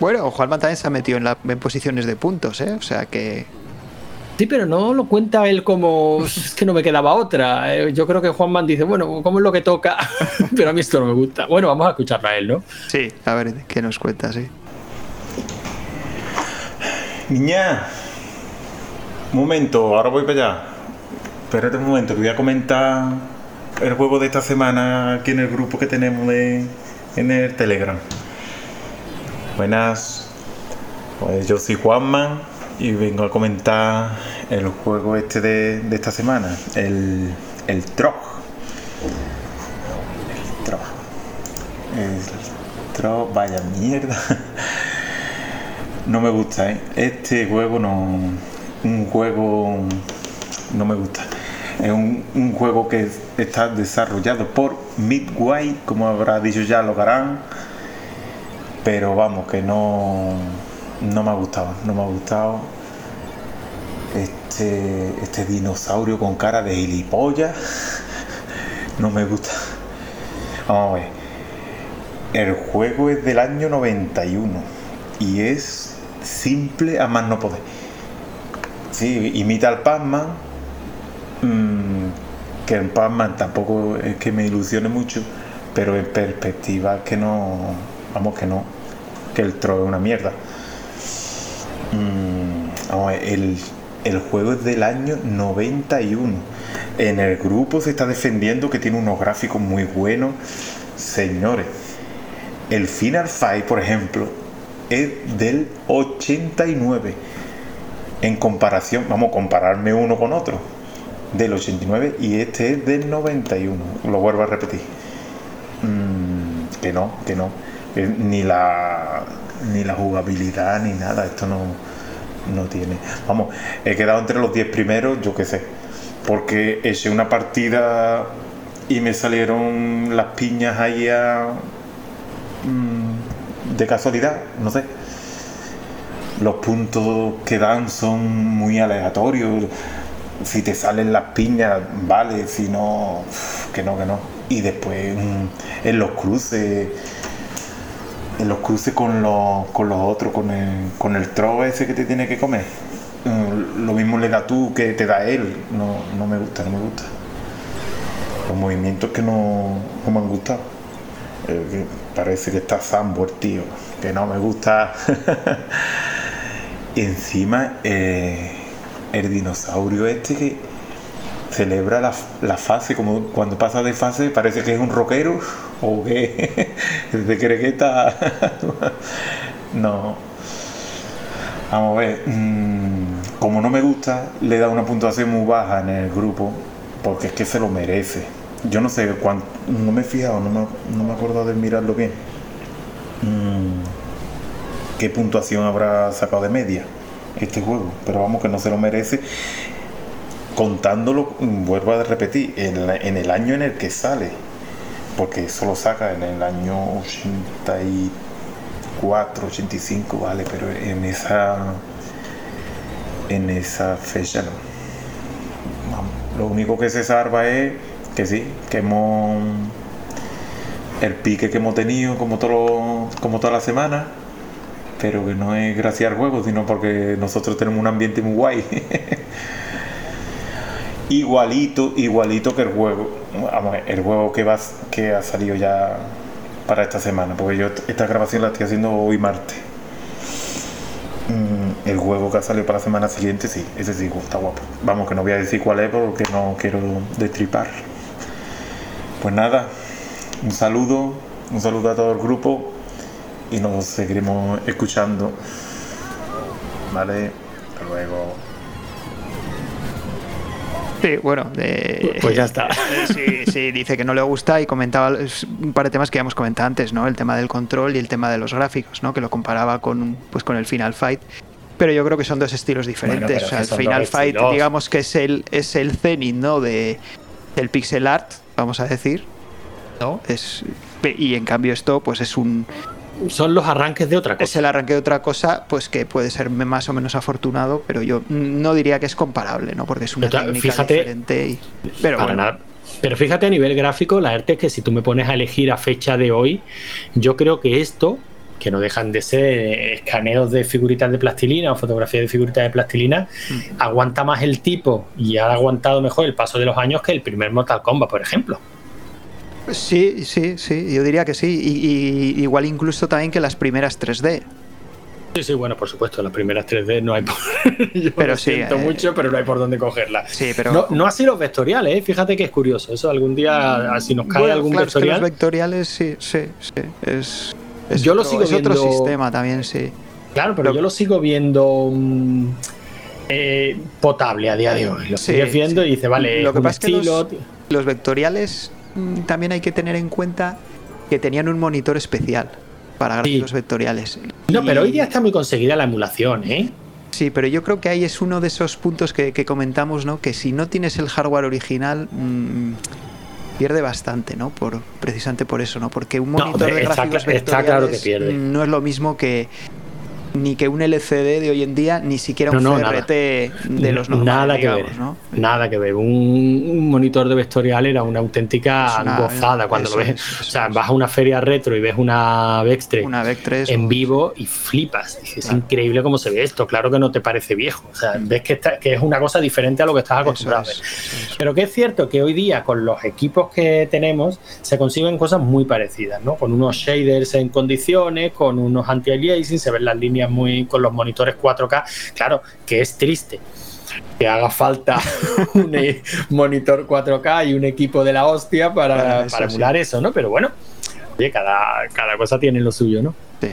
Bueno, Juanman también se ha metido en, la, en posiciones de puntos, ¿eh? O sea que Sí, pero no lo cuenta él como es que no me quedaba otra. Eh, yo creo que Juanman dice, bueno, ¿cómo es lo que toca? pero a mí esto no me gusta. Bueno, vamos a escucharlo a él, ¿no? Sí, a ver qué nos cuenta, sí. Niña, un momento, ahora voy para allá. Espérate un momento, que voy a comentar el juego de esta semana aquí en el grupo que tenemos de, en el Telegram. Buenas, pues yo soy Juanman y vengo a comentar el juego este de, esta semana, el, el Trog. El Trog. El Trog, vaya mierda. No me gusta, ¿eh? Este juego no. Un juego. No me gusta. Es un, un juego que está desarrollado por Midway, como habrá dicho ya lo harán. Pero vamos, que no no me ha gustado, no me ha gustado. Este, este dinosaurio con cara de gilipollas, no me gusta. Vamos a ver. El juego es del año 91 y es simple a más no poder. Sí, imita al Pac-Man, mm, que en Pac-Man tampoco es que me ilusione mucho, pero en perspectiva que no, vamos que no, que el tro es una mierda. Mm, el, juego es del año 91. En el grupo se está defendiendo que tiene unos gráficos muy buenos. Señores, el Final Fight, por ejemplo, es del 89. En comparación, vamos a compararme uno con otro. del 89 y este es del 91. Lo vuelvo a repetir. Mm, que no, que no. ni la ni la jugabilidad ni nada. Esto no, no tiene. Vamos, he quedado entre los 10 primeros, yo qué sé. Porque eché una partida y me salieron las piñas ahí mm, de casualidad, no sé. Los puntos que dan son muy aleatorios. Si te salen las piñas, vale, si no, que no, que no. Y después mm, en los cruces, los cruces con los, con los otros, con el, con el tro ese que te tiene que comer. Mm, lo mismo le da tú que te da él. No, no me gusta, no me gusta los movimientos que no, me han gustado. Eh, parece que está Sambo el tío, que no me gusta. y encima eh, el dinosaurio este que celebra la, fase, como cuando pasa de fase parece que es un rockero o que de crequeta. no. Vamos a ver, mm, como no me gusta, le da una puntuación muy baja en el grupo, porque es que se lo merece. Yo no sé cuánto, no me he fijado, no me, no me acuerdo de mirarlo bien. Mm, ¿Qué puntuación habrá sacado de media este juego? Pero vamos, que no se lo merece. Contándolo, mm, vuelvo a repetir, en, el año en el que sale, porque eso lo saca en el año 84, 85, vale, pero en esa en esa fecha no. Lo único que se salva es que sí, que hemos el pique que hemos tenido como todo como toda la semana pero que no es gracias al juego sino porque nosotros tenemos un ambiente muy guay igualito igualito que el juego vamos el juego que va que ha salido ya para esta semana porque yo esta grabación la estoy haciendo hoy martes mm, el juego que ha salido para la semana siguiente sí ese sí está guapo vamos que no voy a decir cuál es porque no quiero destripar pues nada, un saludo, un saludo a todo el grupo y nos seguiremos escuchando. Vale, hasta luego. Sí, bueno, pues ya está. Sí, sí, dice que no le gusta y comentaba un par de temas que ya hemos comentado antes, ¿no? El tema del control y el tema de los gráficos, ¿no? Que lo comparaba con, pues, con el Final Fight. Pero yo creo que son dos estilos diferentes. o sea, el Final Fight, digamos que es el, es el zenith, ¿no? De, del pixel art vamos a decir. ¿no? Es, y en cambio esto pues es un... Son los arranques de otra cosa. Es el arranque de otra cosa, pues que puede ser más o menos afortunado, pero yo no diría que es comparable, ¿no? Porque es una técnica fíjate, diferente. pero Pero fíjate a nivel gráfico, la arte es que si tú me pones a elegir a fecha de hoy, yo creo que esto, que no dejan de ser escaneos de figuritas de plastilina o fotografías de figuritas de plastilina, mm. aguanta más el tipo y ha aguantado mejor el paso de los años que el primer Mortal Kombat, por ejemplo. Sí, sí, sí, yo diría que sí. Y, igual incluso también que las primeras 3D. Sí, sí, bueno, por supuesto, las primeras 3D no hay por... pero sí, siento eh, mucho, pero no hay por dónde cogerlas. Sí, pero... No, así los vectoriales, ¿eh? fíjate que es curioso. Eso algún día, si nos cae algún vectorial... los vectoriales, sí, sí, sí. Es, yo lo sigo viendo... otro sistema también, sí. Claro, pero yo lo sigo viendo... Mm, eh, potable a día de hoy. Lo sigues viendo y dice, vale, lo que pasa es que los vectoriales también hay que tener en cuenta que tenían un monitor especial para gráficos vectoriales. No, pero hoy día está muy conseguida la emulación, ¿eh? Sí, pero yo creo que ahí es uno de esos puntos que, comentamos, ¿no? Que si no tienes el hardware original, mm, pierde bastante, ¿no? Por, precisamente por eso, ¿no? Porque un monitor de gráficos vectoriales no es lo mismo que ni que un LCD de hoy en día, ni siquiera un CRT de los normales. Nada que ver. Nada que ver. Un, monitor de vectorial era una auténtica gozada cuando lo ves. o sea, vas a una feria retro y ves una 3, una en vivo y flipas. es increíble cómo se ve esto. Claro que no te parece viejo. O sea, ves que, que es una cosa diferente a lo que estás acostumbrado a ver. Pero que es cierto que hoy día, con los equipos que tenemos, se consiguen cosas muy parecidas, ¿no? Con unos shaders en condiciones, con unos anti-aliasing, se ven las líneas muy con los monitores 4K. Claro, que es triste que haga falta un e- monitor 4K y un equipo de la hostia para, emular eso, ¿no? Pero bueno, oye, cada, cada cosa tiene lo suyo, ¿no? Sí.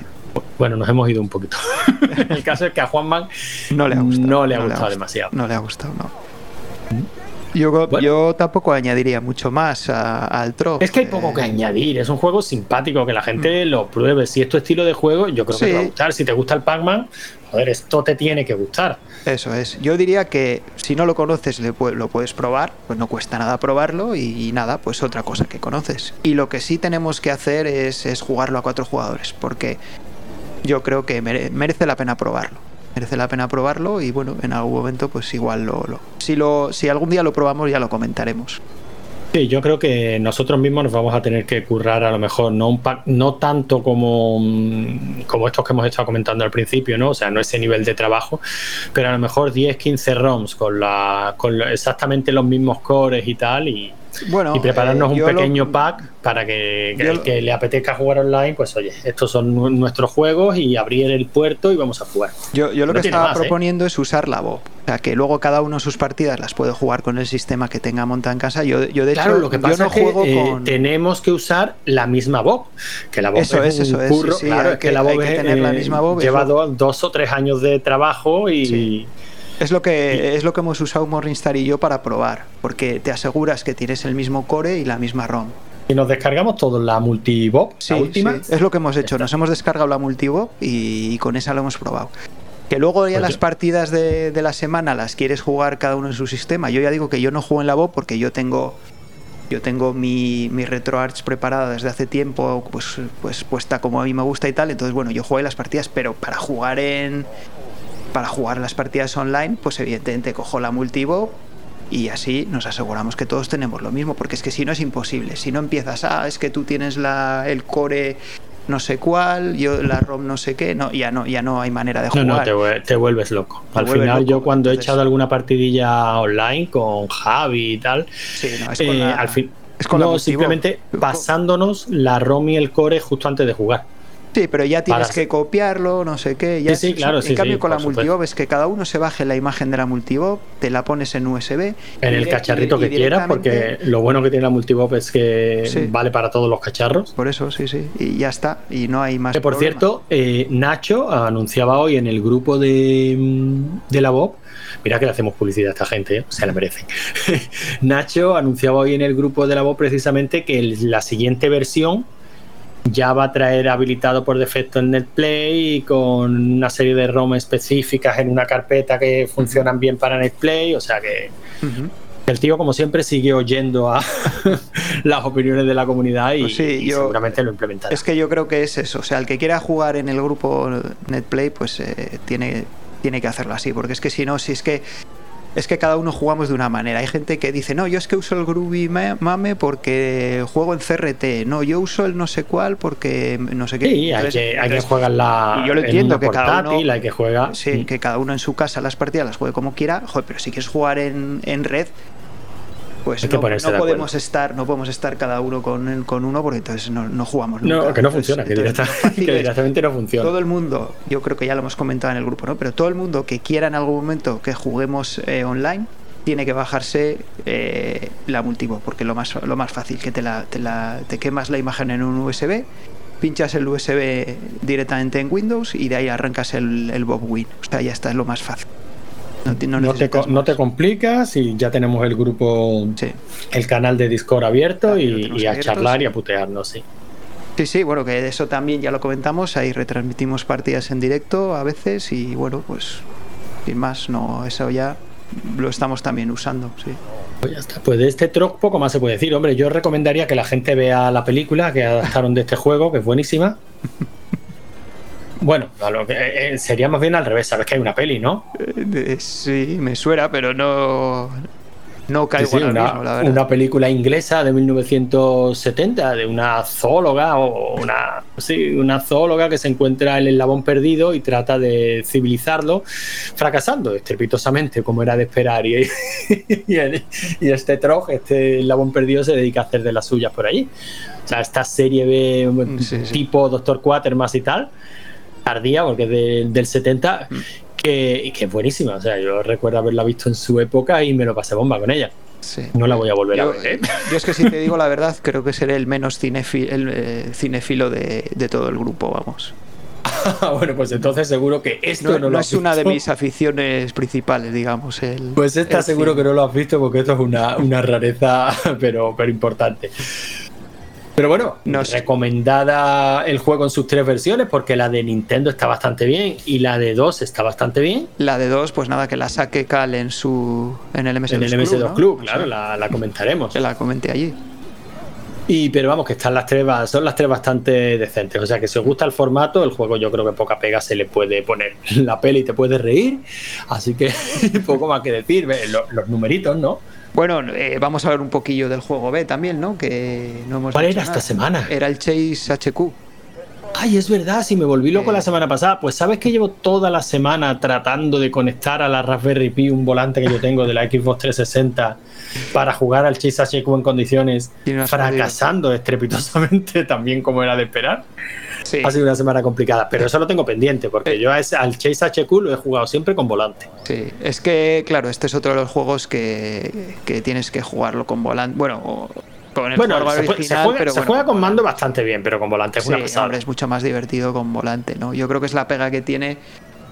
Bueno, nos hemos ido un poquito. El caso es que a Juanman no le ha gustado, no le ha gustado demasiado. No le ha gustado, no. Yo, yo tampoco añadiría mucho más al Trof. Es que hay poco que añadir. Es un juego simpático que la gente mm. lo pruebe. Si es tu estilo de juego, yo creo que te va a gustar. Si te gusta el Pac-Man, joder, esto te tiene que gustar. Eso es. Yo diría que si no lo conoces, lo puedes probar. Pues no cuesta nada probarlo y, nada, pues otra cosa que conoces. Y lo que sí tenemos que hacer es, es jugarlo a cuatro jugadores. Porque yo creo que merece la pena probarlo merece la pena probarlo y bueno, en algún momento pues igual lo, si lo si algún día lo probamos ya lo comentaremos. Sí, yo creo que nosotros mismos nos vamos a tener que currar a lo mejor no un no tanto como, mm, como estos que hemos estado comentando al principio, ¿no? O sea, no ese nivel de trabajo, pero a lo mejor 10, 15 ROMs con la con exactamente los mismos cores y tal y, bueno, y prepararnos eh, un pequeño pack para que, el que le apetezca jugar online, pues oye, estos son nuestros juegos y abrir el puerto y vamos a jugar. Yo, yo lo que estaba ¿eh? proponiendo es usar la voz. O sea, que luego cada uno sus partidas las puede jugar con el sistema que tenga montado en casa. Yo, yo de claro, hecho, lo que pasa es que eh, tenemos que usar la misma voz. Que la voz eso es, eso es. claro, que, la voz tener la misma voz. Lleva dos, o tres años de trabajo y. Es lo que es lo que hemos usado Morningstar y yo para probar, porque te aseguras que tienes el mismo core y la misma ROM. Y nos descargamos todo la multibob, sí, la última. es lo que hemos hecho. Nos hemos descargado la multibob y, con esa lo hemos probado. Que luego ya pues las partidas de, la semana las quieres jugar cada uno en su sistema. Yo ya digo que yo no juego en la Bob porque yo tengo yo tengo mi, mi RetroArch preparada desde hace tiempo, pues, pues puesta como a mí me gusta y tal. Entonces, bueno, yo juego en las partidas, pero para jugar en, para jugar las partidas online, pues evidentemente cojo la multivo y así nos aseguramos que todos tenemos lo mismo, porque es que si no es imposible. Si no empiezas, ah, es que tú tienes la, el core no sé cuál, yo la ROM no sé qué, no, ya no, ya no hay manera de jugar. No, no, te, vuelves loco. Al final, yo cuando he echado alguna partidilla online con Javi y tal, sí, no, es eh, al fin, es con no, simplemente pasándonos la ROM y el core justo antes de jugar. Sí, pero ya tienes que copiarlo, no sé qué. Ya sí, claro, En cambio, con la multibob es que cada uno se baje la imagen de la multibob, te la pones en USB. En el cacharrito que quieras, porque lo bueno que tiene la multibob es que vale para todos los cacharros. Por eso, sí, sí. Y ya está. Y no hay más. Que por cierto, eh, Nacho anunciaba hoy en el grupo de, mm, de la Bob. Mira que le hacemos publicidad a esta gente, ¿eh? se la merece. Nacho anunciaba hoy en el grupo de la Bob precisamente que la siguiente versión ya va a traer habilitado por defecto en NetPlay con una serie de ROM específicas en una carpeta que funcionan bien para NetPlay, o sea que el tío como siempre sigue oyendo a las opiniones de la comunidad y, pues seguramente lo implementará. Es que yo creo que es eso, o sea, el que quiera jugar en el grupo NetPlay pues eh, tiene, tiene que hacerlo así, porque es que si no, si es que es que cada uno jugamos de una manera. Hay gente que dice, no, yo es que uso el Groovy Mame porque juego en CRT. No, yo uso el no sé cuál porque no sé qué. Sí, hay, que, hay que jugar la. Y yo lo entiendo que cada uno. Hay que juega. Sí, mm. que cada uno en su casa las partidas las juegue como quiera. Joder, pero si quieres jugar en, en red, pues no, podemos estar no podemos estar cada uno con, con uno porque entonces no, no jugamos nunca. no que no funciona que, directamente no funciona. todo el mundo yo creo que ya lo hemos comentado en el grupo no pero todo el mundo que quiera en algún momento que juguemos eh, online tiene que bajarse eh, la multivo porque lo más lo más fácil que te la, te la te quemas la imagen en un USB pinchas el USB directamente en Windows y de ahí arrancas el, el Bob Win. O sea ya está es lo más fácil no, te, complicas y ya tenemos el grupo, el canal de Discord abierto y, a charlar y a putearnos, sí. Sí, sí, bueno, que eso también ya lo comentamos, ahí retransmitimos partidas en directo a veces y bueno, pues sin más, no, eso ya lo estamos también usando, sí. Pues ya está. Pues de este troc poco más se puede decir. Hombre, yo recomendaría que la gente vea la película que adaptaron de este juego, que es buenísima. Bueno, eh, eh, sería más bien al revés, sabes que hay una peli, ¿no? Eh, sí, me suena, pero no, no caigo en una, mismo, la verdad. Una película inglesa de 1970 de una zoóloga o una, sí, una zoóloga que se encuentra el eslabón perdido y trata de civilizarlo, fracasando estrepitosamente, como era de esperar. Y, y, este troj, este eslabón perdido, se dedica a hacer de las suyas por allí. O sea, esta serie de tipo Doctor Quatermass y tal tardía, porque es del 70, mm. que, que, es buenísima. O sea, yo recuerdo haberla visto en su época y me lo pasé bomba con ella. No la voy a volver a ver. ¿eh? Yo es que si te digo la verdad, creo que seré el menos cinéfilo, el, eh, cinéfilo de, de todo el grupo, vamos. bueno, pues entonces seguro que esto no, no, lo no has es una de mis aficiones principales, digamos. El, Pues esta el seguro cine. que no lo has visto porque esto es una, una rareza, pero, pero importante. Pero bueno, recomendada el juego en sus tres versiones porque la de Nintendo está bastante bien y la de 2 está bastante bien. La de dos, pues nada, que la saque Cal en su en el MS2 En el Club, MS2 ¿no? Club, O claro, la, la comentaremos. Que la comenté allí. Y pero vamos, que están las tres, son las tres bastante decentes. O sea que si os gusta el formato, el juego yo creo que poca pega se le puede poner. La peli te puede reír, así que poco más que decir. Ve, lo- Los, numeritos, ¿no? Bueno, eh, vamos a hablar un poquillo del juego B también, ¿no? Que no hemos ¿Cuál era esta semana? Era el Chase HQ. Ay, es verdad, si me volví loco Eh. la semana pasada. Pues sabes que llevo toda la semana tratando de conectar a la Raspberry Pi un volante que yo tengo de la Xbox 360 para jugar al Chase HQ en condiciones, no fracasando estrepitosamente también como era de esperar. Sí. Ha sido una semana complicada, pero eso lo tengo pendiente porque yo a ese- al Chase HQ lo he jugado siempre con volante. Sí, es que, claro, este es otro de los juegos que, que tienes que jugarlo con volante. Bueno, o con el Bueno, se, original, juega, pero se bueno, juega con mando bastante bien, pero con volante es una Sí, pasada. hombre, es mucho más divertido con volante, ¿no? Yo creo que es la pega que tiene,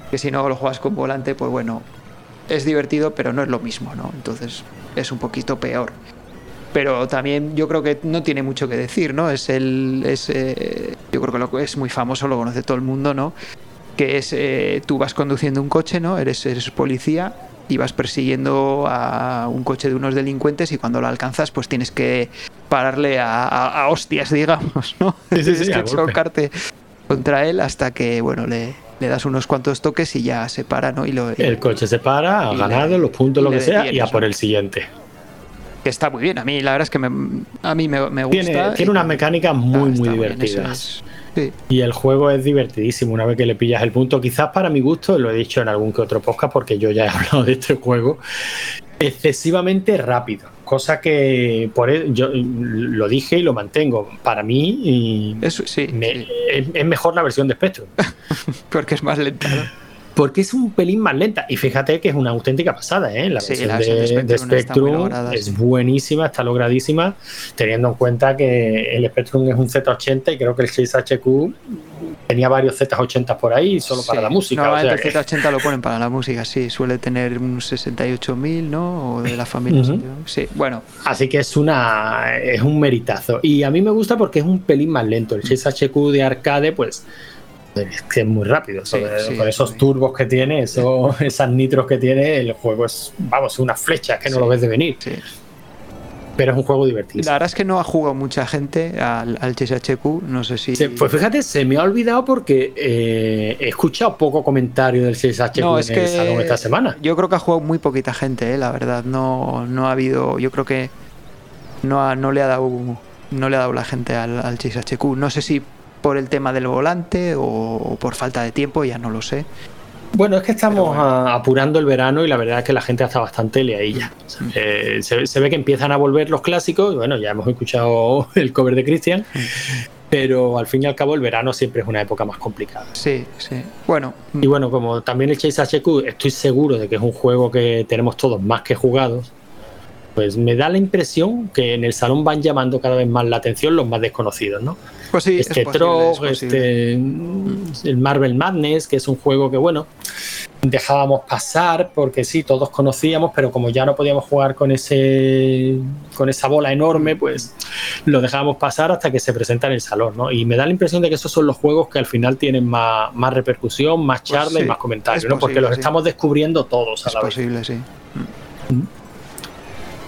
que si no lo juegas con volante, pues bueno, es divertido, pero no es lo mismo, ¿no? Entonces es un poquito peor. Pero también yo creo que no tiene mucho que decir, ¿no? Es el. Es, eh, yo creo que lo, es muy famoso, lo conoce todo el mundo, ¿no? Que es. eh, tú vas conduciendo un coche, ¿no? Eres, eres policía y vas persiguiendo a un coche de unos delincuentes y cuando lo alcanzas, pues tienes que pararle a, a- a hostias, digamos, ¿no? Sí, sí, tienes sí, a que contra él hasta que, bueno, le, le das unos cuantos toques y ya se para, ¿no? Y lo, El coche se para, ha y ganado le- los puntos, y lo que sea, y a por el siguiente. Que está muy bien. A mí la verdad es que me, a mí me, me gusta. Tiene, unas mecánicas muy, muy divertidas. Sí. Y el juego es divertidísimo una vez que le pillas el punto. Quizás para mi gusto, lo he dicho en algún que otro podcast porque yo ya he hablado de este juego, excesivamente rápido. Cosa que por e- yo lo dije y lo mantengo. Para mí y Eso, sí, me- es, es mejor la versión de Spectrum. porque es más lenta. ¿no? Porque es un pelín más lenta. Y fíjate que es una auténtica pasada, ¿eh? La Sí, versión, la versión de, de de Spectrum es buenísima, está logradísima, teniendo en cuenta que el Spectrum es un Z80 y creo que el 6HQ tenía varios Z80 por ahí solo para la música. o Normalmente el que- Z80 lo ponen para la música, sí. Suele tener un 68.000, ¿no? O de la familia. Ujú. Sí, bueno. Así que es una es un meritazo. Y a mí me gusta porque es un pelín más lento. El 6HQ de arcade, pues es que es muy rápido. Sí, Sobre- sí, con es esos turbos que tiene, eso, esas nitros que tiene, el juego es, vamos, una flecha, que no lo ves de venir. Pero es un juego divertido. La verdad es que no ha jugado mucha gente al, al CSHQ. No sé si. Se- pues fíjate, se me ha olvidado porque eh, he escuchado poco comentario del 6HQ No, en el salón esta semana. Yo creo que ha jugado muy poquita gente, eh, la verdad. No, no ha habido. Yo creo que no, ha- no le ha dado no le ha dado la gente al, al HQ. No sé si por el tema del volante o, por falta de tiempo, ya no lo sé. Bueno, es que estamos bueno. apurando el verano y la verdad es que la gente está bastante leadilla. Sea, eh, se, se ve que empiezan a volver los clásicos. Bueno, ya hemos escuchado el cover de Christian, pero al fin y al cabo el verano siempre es una época más complicada. Sí, sí. Bueno, Y bueno, como también el Chase HQ, estoy seguro de que es un juego que tenemos todos más que jugados. Pues me da la impresión que en el salón van llamando cada vez más la atención los más desconocidos, ¿no? pues sí, este es Trog, es este el Marvel Madness, que es un juego que bueno, dejábamos pasar porque sí, todos conocíamos, pero como ya no podíamos jugar con ese con esa bola enorme, pues lo dejábamos pasar hasta que se presenta en el salón, ¿no? Y me da la impresión de que esos son los juegos que al final tienen más, más repercusión, más Pues charla y más comentarios, ¿no? Porque los sí. estamos descubriendo todos a Es la vez. posible, sí.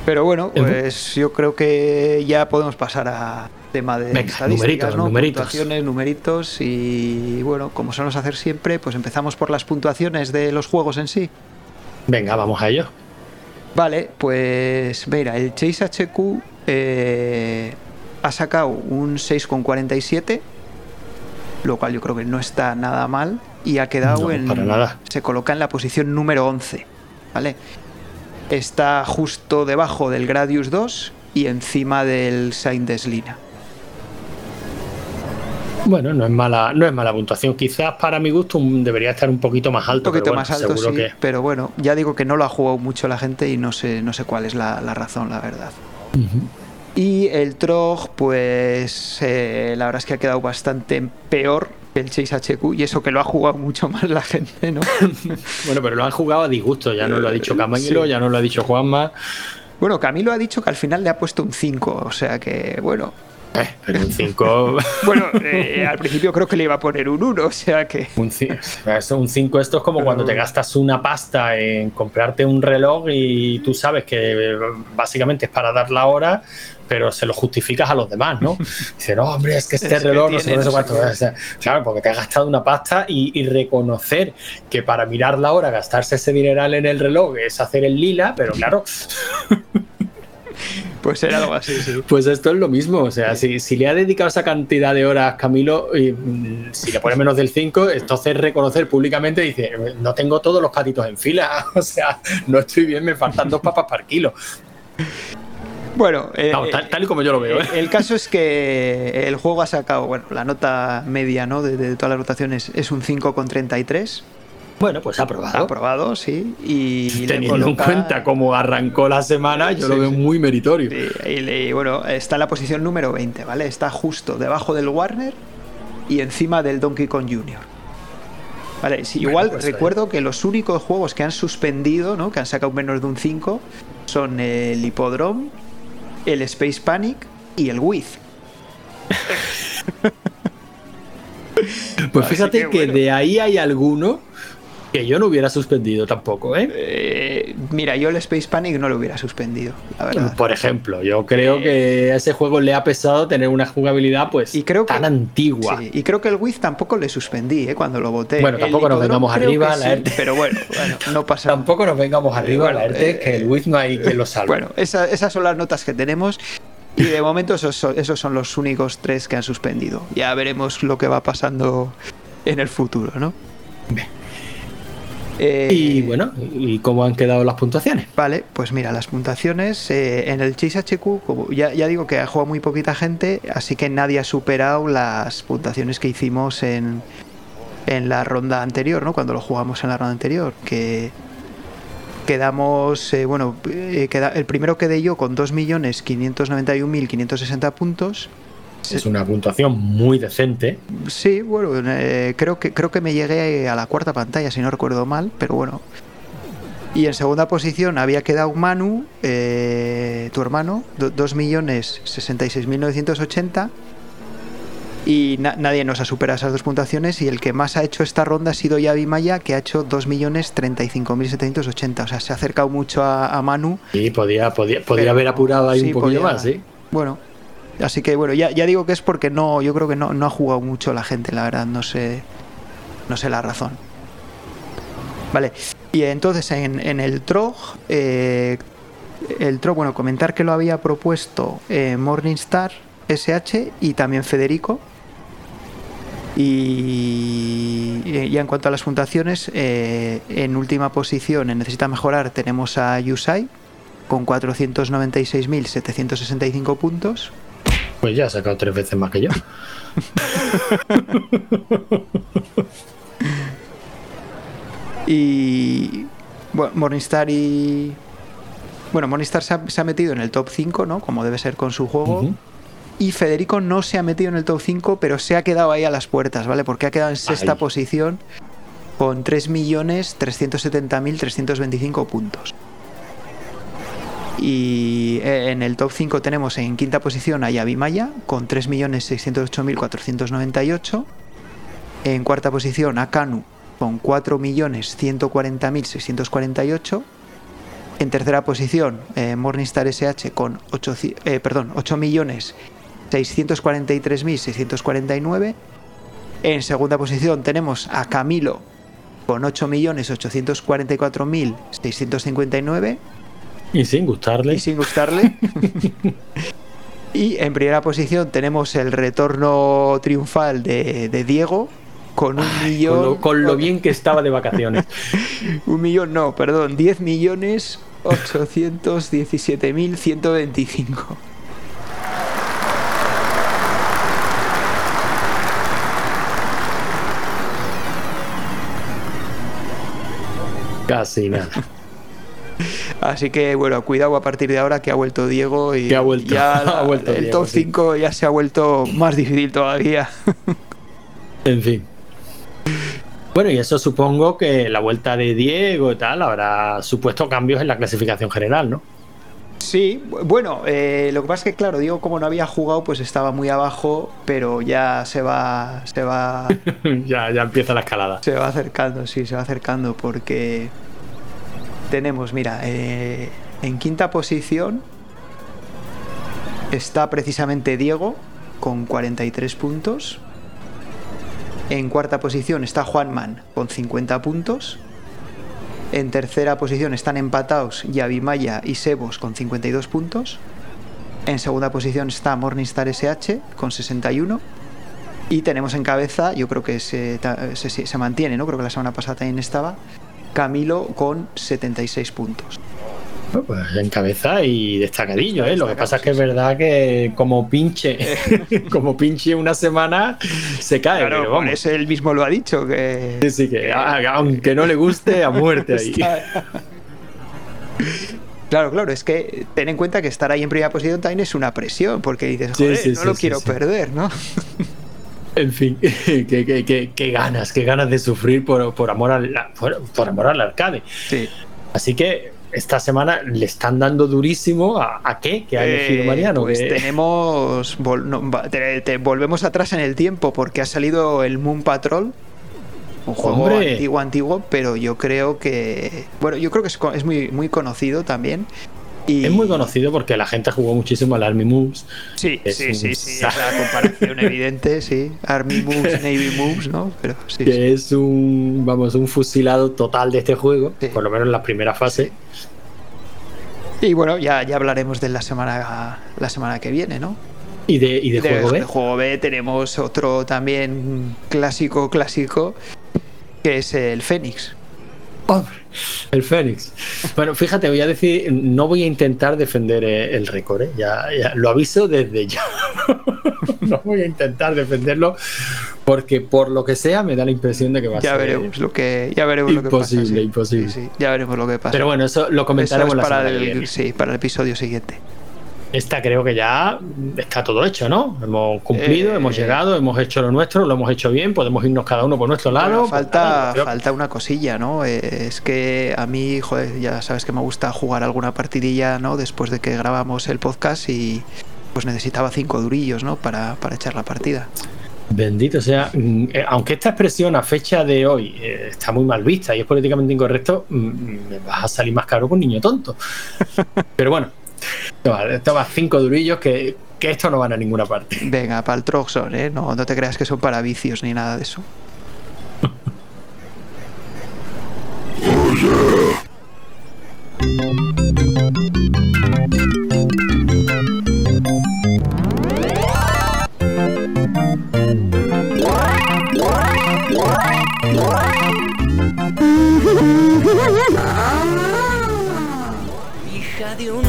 Pero bueno, pues yo creo que ya podemos pasar a tema de Venga, estadísticas, numeritos, ¿no? numeritos. Puntuaciones, numeritos y bueno, como solemos hacer siempre, pues empezamos por las puntuaciones de los juegos en sí. Venga, vamos a ello. Vale, pues mira, el Chase HQ eh, ha sacado un 6,47, lo cual yo creo que no está nada mal y ha quedado No, en para nada. se coloca en la posición número 11, ¿vale? Está justo debajo del Gradius 2 y encima del Saint Deslina. Bueno, no es mala, no es mala puntuación. Quizás para mi gusto un- debería estar un poquito más Un alto. poquito pero bueno, más alto, seguro sí, que pero bueno, ya digo que no lo ha jugado mucho la gente y no sé, no sé cuál es la, la razón, la verdad. Y el Trog, pues eh, la verdad es que ha quedado bastante peor el Chase HQ y eso que lo ha jugado mucho más la gente, ¿no? bueno, pero lo han jugado a disgusto, ya no lo ha dicho Camilo, ya no lo ha dicho Juanma. Bueno, Camilo ha dicho que al final le ha puesto un 5, o sea que, bueno, eh, pero un 5. bueno, eh, al principio creo que le iba a poner un 1, o sea que. Un 5, esto es como cuando te gastas una pasta en comprarte un reloj y tú sabes que básicamente es para dar la hora, pero se lo justificas a los demás, ¿no? Dices, no, hombre, es que este reloj no sé, cuánto. claro, porque te has gastado una pasta y, y, reconocer que para mirar la hora, gastarse ese dineral en el reloj es hacer el lila, pero claro. Pues era algo así, sí. Pues esto es lo mismo. O sea, si, le ha dedicado esa cantidad de horas Camilo, y, mm, si le pone menos del 5, entonces reconocer públicamente dice, no tengo todos los patitos en fila. O sea, no estoy bien, me faltan dos papas por kilo. Bueno, eh, tal, y como yo lo veo. ¿eh? El caso es que el juego ha sacado, bueno, la nota media ¿no? de, de todas las rotaciones es un 5,33 bueno, pues ha aprobado. Ha aprobado, sí. Y Teniendo en cuenta cómo arrancó la semana, yo lo veo muy meritorio. Y, bueno, está en la posición número 20, ¿vale? Está justo debajo del Warner y encima del Donkey Kong Jr. Vale, igual pues recuerdo que los únicos juegos que han suspendido, ¿no? Que han sacado menos de un 5 son el Hippodrome, el Space Panic y el With. pues fíjate que, de ahí hay alguno que yo no hubiera suspendido tampoco, ¿eh? ¿eh? mira, yo el Space Panic no lo hubiera suspendido, la verdad. Por ejemplo, yo creo eh, que a ese juego le ha pesado tener una jugabilidad pues y creo tan antigua. y creo que el Wiz tampoco le suspendí, ¿eh? Cuando lo voté. Bueno, tampoco nos vengamos arriba, la Pero bueno, no pasa Tampoco nos vengamos arriba, la ERTE, que el Wiz no hay quien lo salve. Bueno, esas son las notas que tenemos. Y de momento esos, esos son los únicos tres que han suspendido. Ya veremos lo que va pasando en el futuro, ¿no? Bien. Eh, y bueno, ¿y cómo han quedado las puntuaciones? Vale, pues mira, las puntuaciones eh, en el Chase HQ, como ya, ya, digo que ha jugado muy poquita gente, así que nadie ha superado las puntuaciones que hicimos en, en la ronda anterior, ¿no? Cuando lo jugamos en la ronda anterior, que quedamos, eh, bueno, queda, el primero quedé yo con 2.591.560 puntos es una puntuación muy decente. Sí, bueno, eh, creo, que, creo que me llegué a la cuarta pantalla, si no recuerdo mal, pero bueno. Y en segunda posición había quedado Manu, eh, tu hermano, 2.066.980. Y nadie nos ha superado esas dos puntuaciones. Y el que más ha hecho esta ronda ha sido Yavi Maya, que ha hecho 2.035.780. O sea, se ha acercado mucho a, Manu. Y podía, podía, podía haber apurado ahí un poquito más, ¿sí? Bueno, Así que bueno, ya, digo que es porque no, yo creo que no, no ha jugado mucho la gente, la verdad, no sé, no sé la razón. Vale, y entonces en, en el TROG, eh, el TROG, bueno, comentar que lo había propuesto eh, Morningstar SH y también Federico. Y ya en cuanto a las puntuaciones, eh, en última posición, en Necesita Mejorar, tenemos a Yusai con 496.765 puntos. Pues ya ha sacado tres veces más que yo. y bueno, Morningstar y bueno, Morningstar se ha, metido en el top 5, ¿no? Como debe ser con su juego. Y Federico no se ha metido en el top 5, pero se ha quedado ahí a las puertas, ¿vale? Porque ha quedado en sexta posición con 3.370.325 puntos. Y eh, en el top 5 tenemos en quinta posición a Yavi Maya con 3.608.498. En cuarta posición a Kanu con 4.140.648. En tercera posición eh, Morningstar SH con 8, eh, perdón, 8.643.649. En segunda posición tenemos a Camilo con 8.844.659. Y sin gustarle. Y sin gustarle. y en primera posición tenemos el retorno triunfal de, Diego con un millón. Con lo, bien que estaba de vacaciones. un millón, no, perdón, 10 millones 817 mil 125. Casi nada. Así que bueno, cuidado a partir de ahora que ha vuelto Diego y ha vuelto, ya el top 5 ya se ha vuelto más difícil todavía. En fin. Bueno, y eso supongo que la vuelta de Diego y tal habrá supuesto cambios en la clasificación general, ¿no? Sí, bueno, eh, lo que pasa es que, claro, Diego, como no había jugado, pues estaba muy abajo, pero ya se va. Se va. ya, ya empieza la escalada. Se va acercando, sí, se va acercando, porque tenemos, mira, eh, en quinta posición está precisamente Diego con 43 puntos. En cuarta posición está Juanman con 50 puntos. En tercera posición están empatados Yavimaya y Sebos con 52 puntos. En segunda posición está Morningstar SH con 61. Y tenemos en cabeza, yo creo que se, se, se mantiene, ¿no? Creo que la semana pasada también estaba, Camilo con 76 puntos. Pues en cabeza y destacadillo, ¿eh? Lo que pasa es que es verdad que como pinche, como pinche una semana se cae. Claro, pero vamos. él mismo lo ha dicho que. Sí, sí, que aunque no le guste, a muerte ahí. Claro, claro, es que ten en cuenta que estar ahí en primera posición también es una presión, porque dices, joder, sí, sí, no lo quiero perder, ¿no? En fin, qué, ganas, qué ganas de sufrir por, por amor al por, amor al arcade. Sí. Así que esta semana le están dando durísimo a, qué que ha elegido eh, Mariano. Pues tenemos volvemos atrás en el tiempo porque ha salido el Moon Patrol. Un juego antiguo, antiguo, pero yo creo que. Bueno, yo creo que es, es muy, muy conocido también. Es muy conocido porque la gente jugó muchísimo al Army Moves. Sí, sí, sí, sí, es la comparación evidente, sí. Army Moves, Navy Moves, ¿no? Pero sí, que es un, vamos, un fusilado total de este juego, por lo menos en la primera fase. Y bueno, ya, ya hablaremos de la semana, la semana que viene, ¿no? ¿Y de, y de, juego B? De juego B tenemos otro también clásico, clásico, que es el Fénix. El Fénix. Bueno, fíjate, voy a decir, no voy a intentar defender eh, el récord, ¿eh? ya, lo aviso desde ya. no voy a intentar defenderlo porque por lo que sea me da la impresión de que va a ya ser veremos lo que ya veremos imposible, lo que pasa, imposible. ya veremos lo que pasa. Pero bueno, eso lo comentaremos para el, sí, para el episodio siguiente esta creo que ya está todo hecho, ¿no? Hemos cumplido, hemos eh, llegado, hemos hecho lo nuestro, lo hemos hecho bien, podemos irnos cada uno por nuestro lado. falta, falta una cosilla, ¿no? Eh, es que a mí, joder, ya sabes que me gusta jugar alguna partidilla, ¿no? Después de que grabamos el podcast y pues necesitaba cinco durillos, ¿no? Para, para echar la partida. Bendito sea, mm, eh, aunque esta expresión a fecha de hoy está muy mal vista y es políticamente incorrecto, mm, me vas a salir más caro un niño tonto. Pero bueno, Toma, cinco durillos que, que, esto no van a ninguna parte. Venga, para el Troxon, ¿eh? No, no te creas que son para vicios ni nada de eso. Hija de un